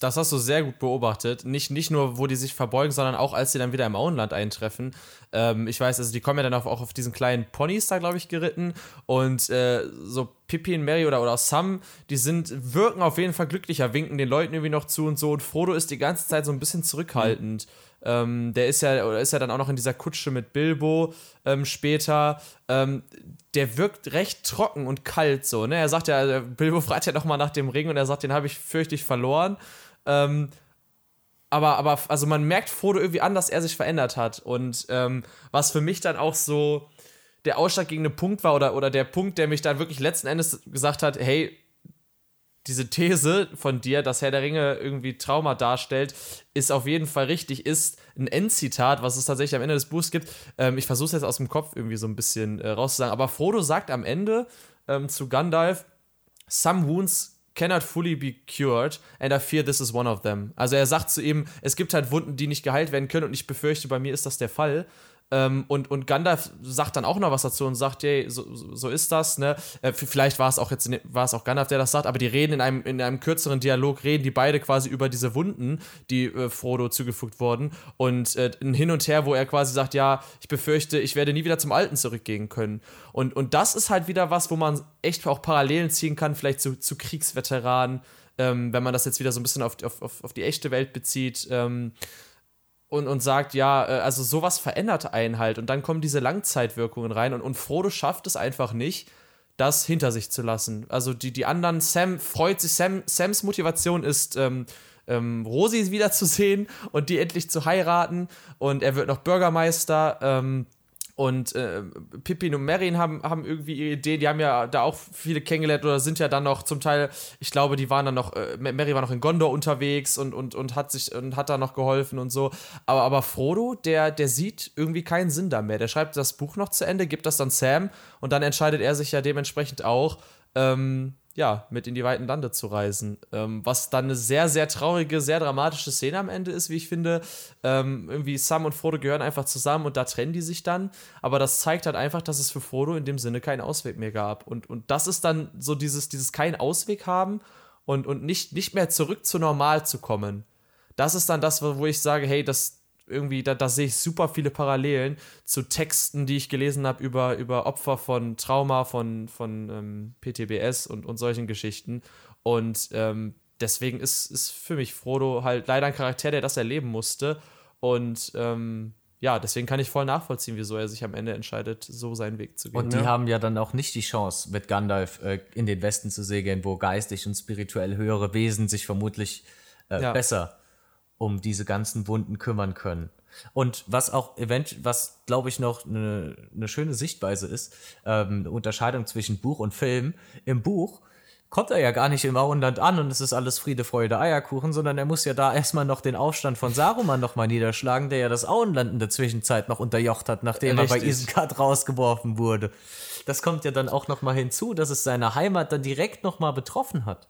Das hast du sehr gut beobachtet. Nicht, nicht nur, wo die sich verbeugen, sondern auch, als sie dann wieder im Auenland eintreffen. Ähm, ich weiß, also die kommen ja dann auch, auf diesen kleinen Ponys da, glaube ich, geritten. Und äh, so Pippi und Mary oder, oder Sam, die sind, wirken auf jeden Fall glücklicher, winken den Leuten irgendwie noch zu und so. Und Frodo ist die ganze Zeit so ein bisschen zurückhaltend. Mhm. Ähm, der ist ja, oder ist ja dann auch noch in dieser Kutsche mit Bilbo ähm, später. Ähm, der wirkt recht trocken und kalt so, ne? Er sagt ja, Bilbo fragt ja nochmal nach dem Ring und er sagt, den habe ich fürchtig verloren. Ähm, aber, aber, also man merkt Frodo irgendwie an, dass er sich verändert hat. Und ähm, was für mich dann auch so der ausschlaggebende Punkt war oder, oder der Punkt, der mich dann wirklich letzten Endes gesagt hat, hey, diese These von dir, dass Herr der Ringe irgendwie Trauma darstellt, ist auf jeden Fall richtig, ist ein Endzitat, was es tatsächlich am Ende des Buchs gibt. Ähm, ich versuche es jetzt aus dem Kopf irgendwie so ein bisschen äh, rauszusagen, aber Frodo sagt am Ende ähm, zu Gandalf, Some wounds cannot fully be cured and I fear this is one of them. Also er sagt zu ihm, es gibt halt Wunden, die nicht geheilt werden können und ich befürchte, bei mir ist das der Fall. Ähm, und, und Gandalf sagt dann auch noch was dazu und sagt, hey, so, so ist das, ne? Äh, vielleicht war es auch jetzt war es auch Gandalf, der das sagt, aber die reden in einem, in einem kürzeren Dialog, reden die beide quasi über diese Wunden, die äh, Frodo zugefügt wurden. Und äh, ein Hin und Her, wo er quasi sagt, ja, ich befürchte, ich werde nie wieder zum Alten zurückgehen können. Und, und das ist halt wieder was, wo man echt auch Parallelen ziehen kann, vielleicht zu, zu Kriegsveteranen, ähm, wenn man das jetzt wieder so ein bisschen auf, auf, auf die echte Welt bezieht. Ähm, und, und sagt, ja, äh, also sowas verändert einen halt. Und dann kommen diese Langzeitwirkungen rein und, und Frodo schafft es einfach nicht, das hinter sich zu lassen. Also die, die anderen, Sam freut sich, Sam, Sams Motivation ist, ähm, ähm, Rosi wiederzusehen und die endlich zu heiraten. Und er wird noch Bürgermeister. Ähm, und äh, Pippin und Merin haben, haben irgendwie ihre Idee, die haben ja da auch viele kennengelernt oder sind ja dann noch zum Teil, ich glaube, die waren dann noch, äh, Mary war noch in Gondor unterwegs und, und, und hat sich und hat da noch geholfen und so. Aber, aber Frodo, der, der sieht irgendwie keinen Sinn da mehr. Der schreibt das Buch noch zu Ende, gibt das dann Sam und dann entscheidet er sich ja dementsprechend auch, ähm, ja, mit in die weiten Lande zu reisen. Ähm, was dann eine sehr, sehr traurige, sehr dramatische Szene am Ende ist, wie ich finde. Ähm, irgendwie Sam und Frodo gehören einfach zusammen und da trennen die sich dann. Aber das zeigt halt einfach, dass es für Frodo in dem Sinne keinen Ausweg mehr gab. Und, und das ist dann so dieses, dieses keinen Ausweg haben und, und nicht, nicht mehr zurück zu normal zu kommen. Das ist dann das, wo ich sage, hey, das, irgendwie, da, da sehe ich super viele Parallelen zu Texten, die ich gelesen habe über, über Opfer von Trauma, von, von ähm, PTBS und, und solchen Geschichten. Und ähm, deswegen ist, ist für mich Frodo halt leider ein Charakter, der das erleben musste. Und ähm, ja, deswegen kann ich voll nachvollziehen, wieso er sich am Ende entscheidet, so seinen Weg zu gehen. Und die ja. haben ja dann auch nicht die Chance, mit Gandalf äh, in den Westen zu segeln, wo geistig und spirituell höhere Wesen sich vermutlich äh, ja. besser um diese ganzen Wunden kümmern können. Und was auch event, was glaube ich noch eine, eine schöne Sichtweise ist, ähm, eine Unterscheidung zwischen Buch und Film. Im Buch kommt er ja gar nicht im Auenland an und es ist alles Friede, Freude, Eierkuchen, sondern er muss ja da erstmal noch den Aufstand von Saruman nochmal niederschlagen, der ja das Auenland in der Zwischenzeit noch unterjocht hat, nachdem Richtig. er bei Isengard rausgeworfen wurde. Das kommt ja dann auch nochmal hinzu, dass es seine Heimat dann direkt nochmal betroffen hat.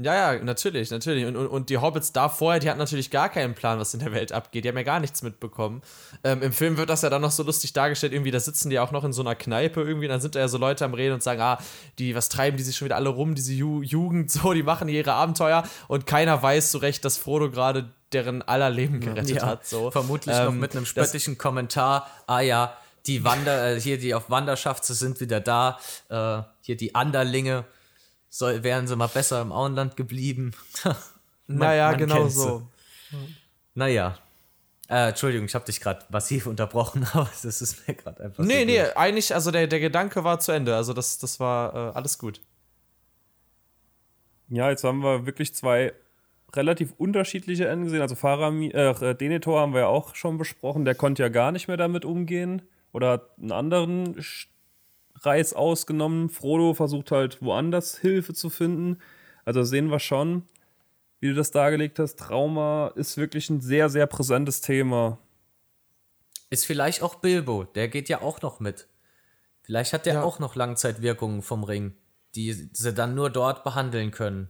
Ja, ja, natürlich, natürlich. Und, und, und, die Hobbits da vorher, die hatten natürlich gar keinen Plan, was in der Welt abgeht. Die haben ja gar nichts mitbekommen. Ähm, Im Film wird das ja dann noch so lustig dargestellt, irgendwie, da sitzen die auch noch in so einer Kneipe irgendwie, dann sind da ja so Leute am Reden und sagen, ah, die, was treiben die sich schon wieder alle rum, diese Ju Jugend, so, die machen ihre Abenteuer und keiner weiß so recht, dass Frodo gerade deren aller Leben gerettet ja, hat. So. Vermutlich ähm, noch mit einem spöttischen Kommentar, ah ja, die Wander, äh, hier die auf Wanderschaft sind wieder da, äh, hier die Anderlinge soll, wären sie mal besser im Auenland geblieben. Man, naja, man genau so. Naja. Äh, Entschuldigung, ich habe dich gerade massiv unterbrochen, aber das ist mir gerade einfach Nee, so nee, durch. eigentlich, also der, der Gedanke war zu Ende. Also das, das war äh, alles gut. Ja, jetzt haben wir wirklich zwei relativ unterschiedliche Enden gesehen. Also Farami, äh, Denethor haben wir ja auch schon besprochen. Der konnte ja gar nicht mehr damit umgehen oder hat einen anderen Sch- Reiß ausgenommen. Frodo versucht halt woanders Hilfe zu finden. Also sehen wir schon, wie du das dargelegt hast. Trauma ist wirklich ein sehr, sehr präsentes Thema. Ist vielleicht auch Bilbo, der geht ja auch noch mit. Vielleicht hat der Ja. auch noch Langzeitwirkungen vom Ring, die sie dann nur dort behandeln können.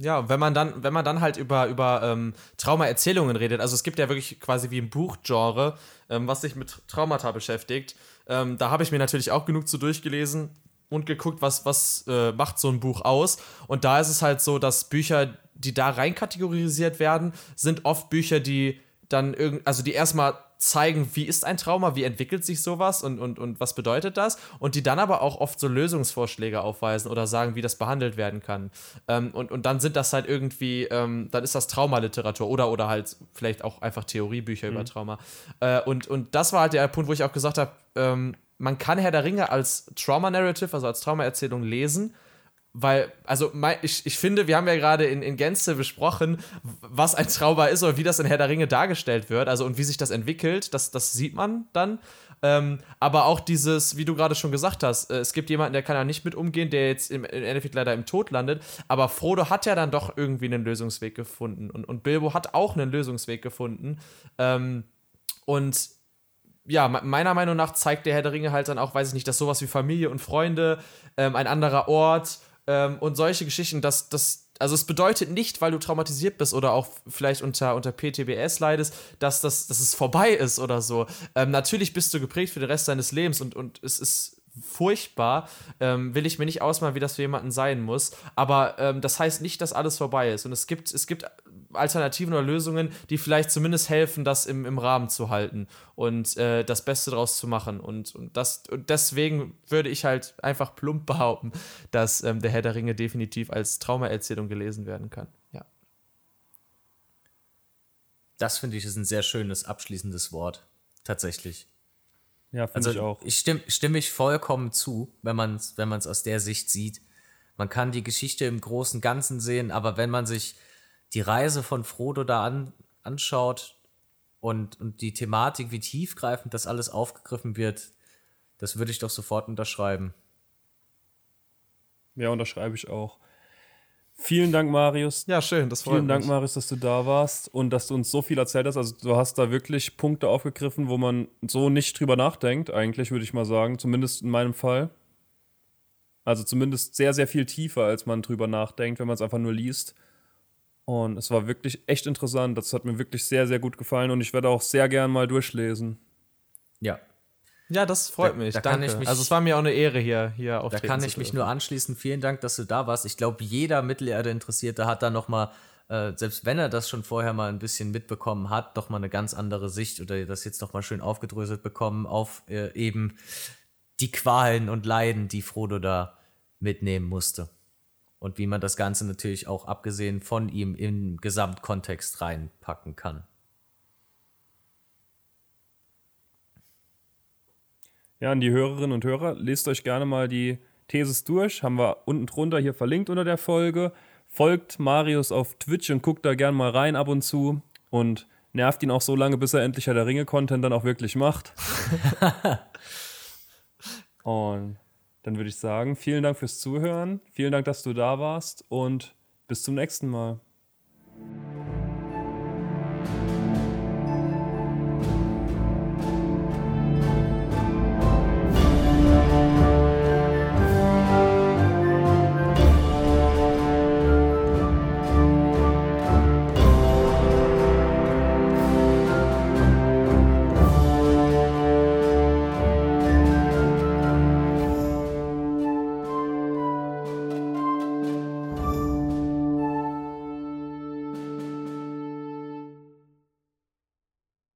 Ja, wenn man dann, wenn man dann halt über, über ähm, Traumaerzählungen redet, also es gibt ja wirklich quasi wie ein Buchgenre, ähm, was sich mit Traumata beschäftigt. Ähm, da habe ich mir natürlich auch genug zu durchgelesen und geguckt, was, was äh, macht so ein Buch aus. Und da ist es halt so, dass Bücher, die da rein kategorisiert werden, sind oft Bücher, die dann irgend, also die erstmal zeigen, wie ist ein Trauma, wie entwickelt sich sowas und, und, und was bedeutet das und die dann aber auch oft so Lösungsvorschläge aufweisen oder sagen, wie das behandelt werden kann. Ähm, und, und dann sind das halt irgendwie, ähm, dann ist das Traumaliteratur oder, oder halt vielleicht auch einfach Theoriebücher über Trauma. Äh, und, und das war halt der Punkt, wo ich auch gesagt habe, ähm, man kann Herr der Ringe als Trauma-Narrative, also als Traumaerzählung lesen, weil, also ich, ich finde, wir haben ja gerade in, in Gänze besprochen, was ein Trauma ist oder wie das in Herr der Ringe dargestellt wird, also und wie sich das entwickelt, das, das sieht man dann. Ähm, aber auch dieses, wie du gerade schon gesagt hast, äh, es gibt jemanden, der kann da nicht mit umgehen, der jetzt im, im Endeffekt leider im Tod landet, aber Frodo hat ja dann doch irgendwie einen Lösungsweg gefunden und, und Bilbo hat auch einen Lösungsweg gefunden. Ähm, und ja, me- meiner Meinung nach zeigt der Herr der Ringe halt dann auch, weiß ich nicht, dass sowas wie Familie und Freunde, ähm, ein anderer Ort ähm, und solche Geschichten, dass das, also es bedeutet nicht, weil du traumatisiert bist oder auch vielleicht unter, unter PTBS leidest, dass, das, dass es vorbei ist oder so. Ähm, natürlich bist du geprägt für den Rest deines Lebens und, und es ist furchtbar, ähm, will ich mir nicht ausmalen, wie das für jemanden sein muss. Aber ähm, das heißt nicht, dass alles vorbei ist. Und es gibt, es gibt Alternativen oder Lösungen, die vielleicht zumindest helfen, das im, im Rahmen zu halten und äh, das Beste draus zu machen. Und, und, das, und deswegen würde ich halt einfach plump behaupten, dass ähm, der Herr der Ringe definitiv als Traumaerzählung gelesen werden kann. Ja. Das finde ich ist ein sehr schönes abschließendes Wort. Tatsächlich. Ja, finde Also ich auch. ich stimme, stimme ich vollkommen zu, wenn man es wenn man's aus der Sicht sieht. Man kann die Geschichte im großen Ganzen sehen, aber wenn man sich die Reise von Frodo da an, anschaut und, und die Thematik, wie tiefgreifend das alles aufgegriffen wird, das würde ich doch sofort unterschreiben. Ja, unterschreibe ich auch. Vielen Dank, Marius. Ja, schön, das freut Vielen Dank, mich. Marius, dass du da warst und dass du uns so viel erzählt hast. Also du hast da wirklich Punkte aufgegriffen, wo man so nicht drüber nachdenkt, eigentlich würde ich mal sagen, zumindest in meinem Fall. Also zumindest sehr, sehr viel tiefer, als man drüber nachdenkt, wenn man es einfach nur liest. Und es war wirklich echt interessant. Das hat mir wirklich sehr, sehr gut gefallen und ich werde auch sehr gern mal durchlesen. Ja, Ja, das freut Da- mich. da kann Danke. ich mich- also es war mir auch eine Ehre, hier, hier Da kann ich mich nur anschließen. Vielen Dank, dass du da warst. Ich glaube, jeder Mittelerde-Interessierte hat da noch mal, äh, selbst wenn er das schon vorher mal ein bisschen mitbekommen hat, doch mal eine ganz andere Sicht oder das jetzt noch mal schön aufgedröselt bekommen auf äh, eben die Qualen und Leiden, die Frodo da mitnehmen musste. Und wie man das Ganze natürlich auch abgesehen von ihm im Gesamtkontext reinpacken kann. Ja, an die Hörerinnen und Hörer, lest euch gerne mal die Thesis durch. Haben wir unten drunter hier verlinkt unter der Folge. Folgt Marius auf Twitch und guckt da gerne mal rein ab und zu. Und nervt ihn auch so lange, bis er endlich der Ringe-Content dann auch wirklich macht. und dann würde ich sagen, vielen Dank fürs Zuhören. Vielen Dank, dass du da warst. Und bis zum nächsten Mal.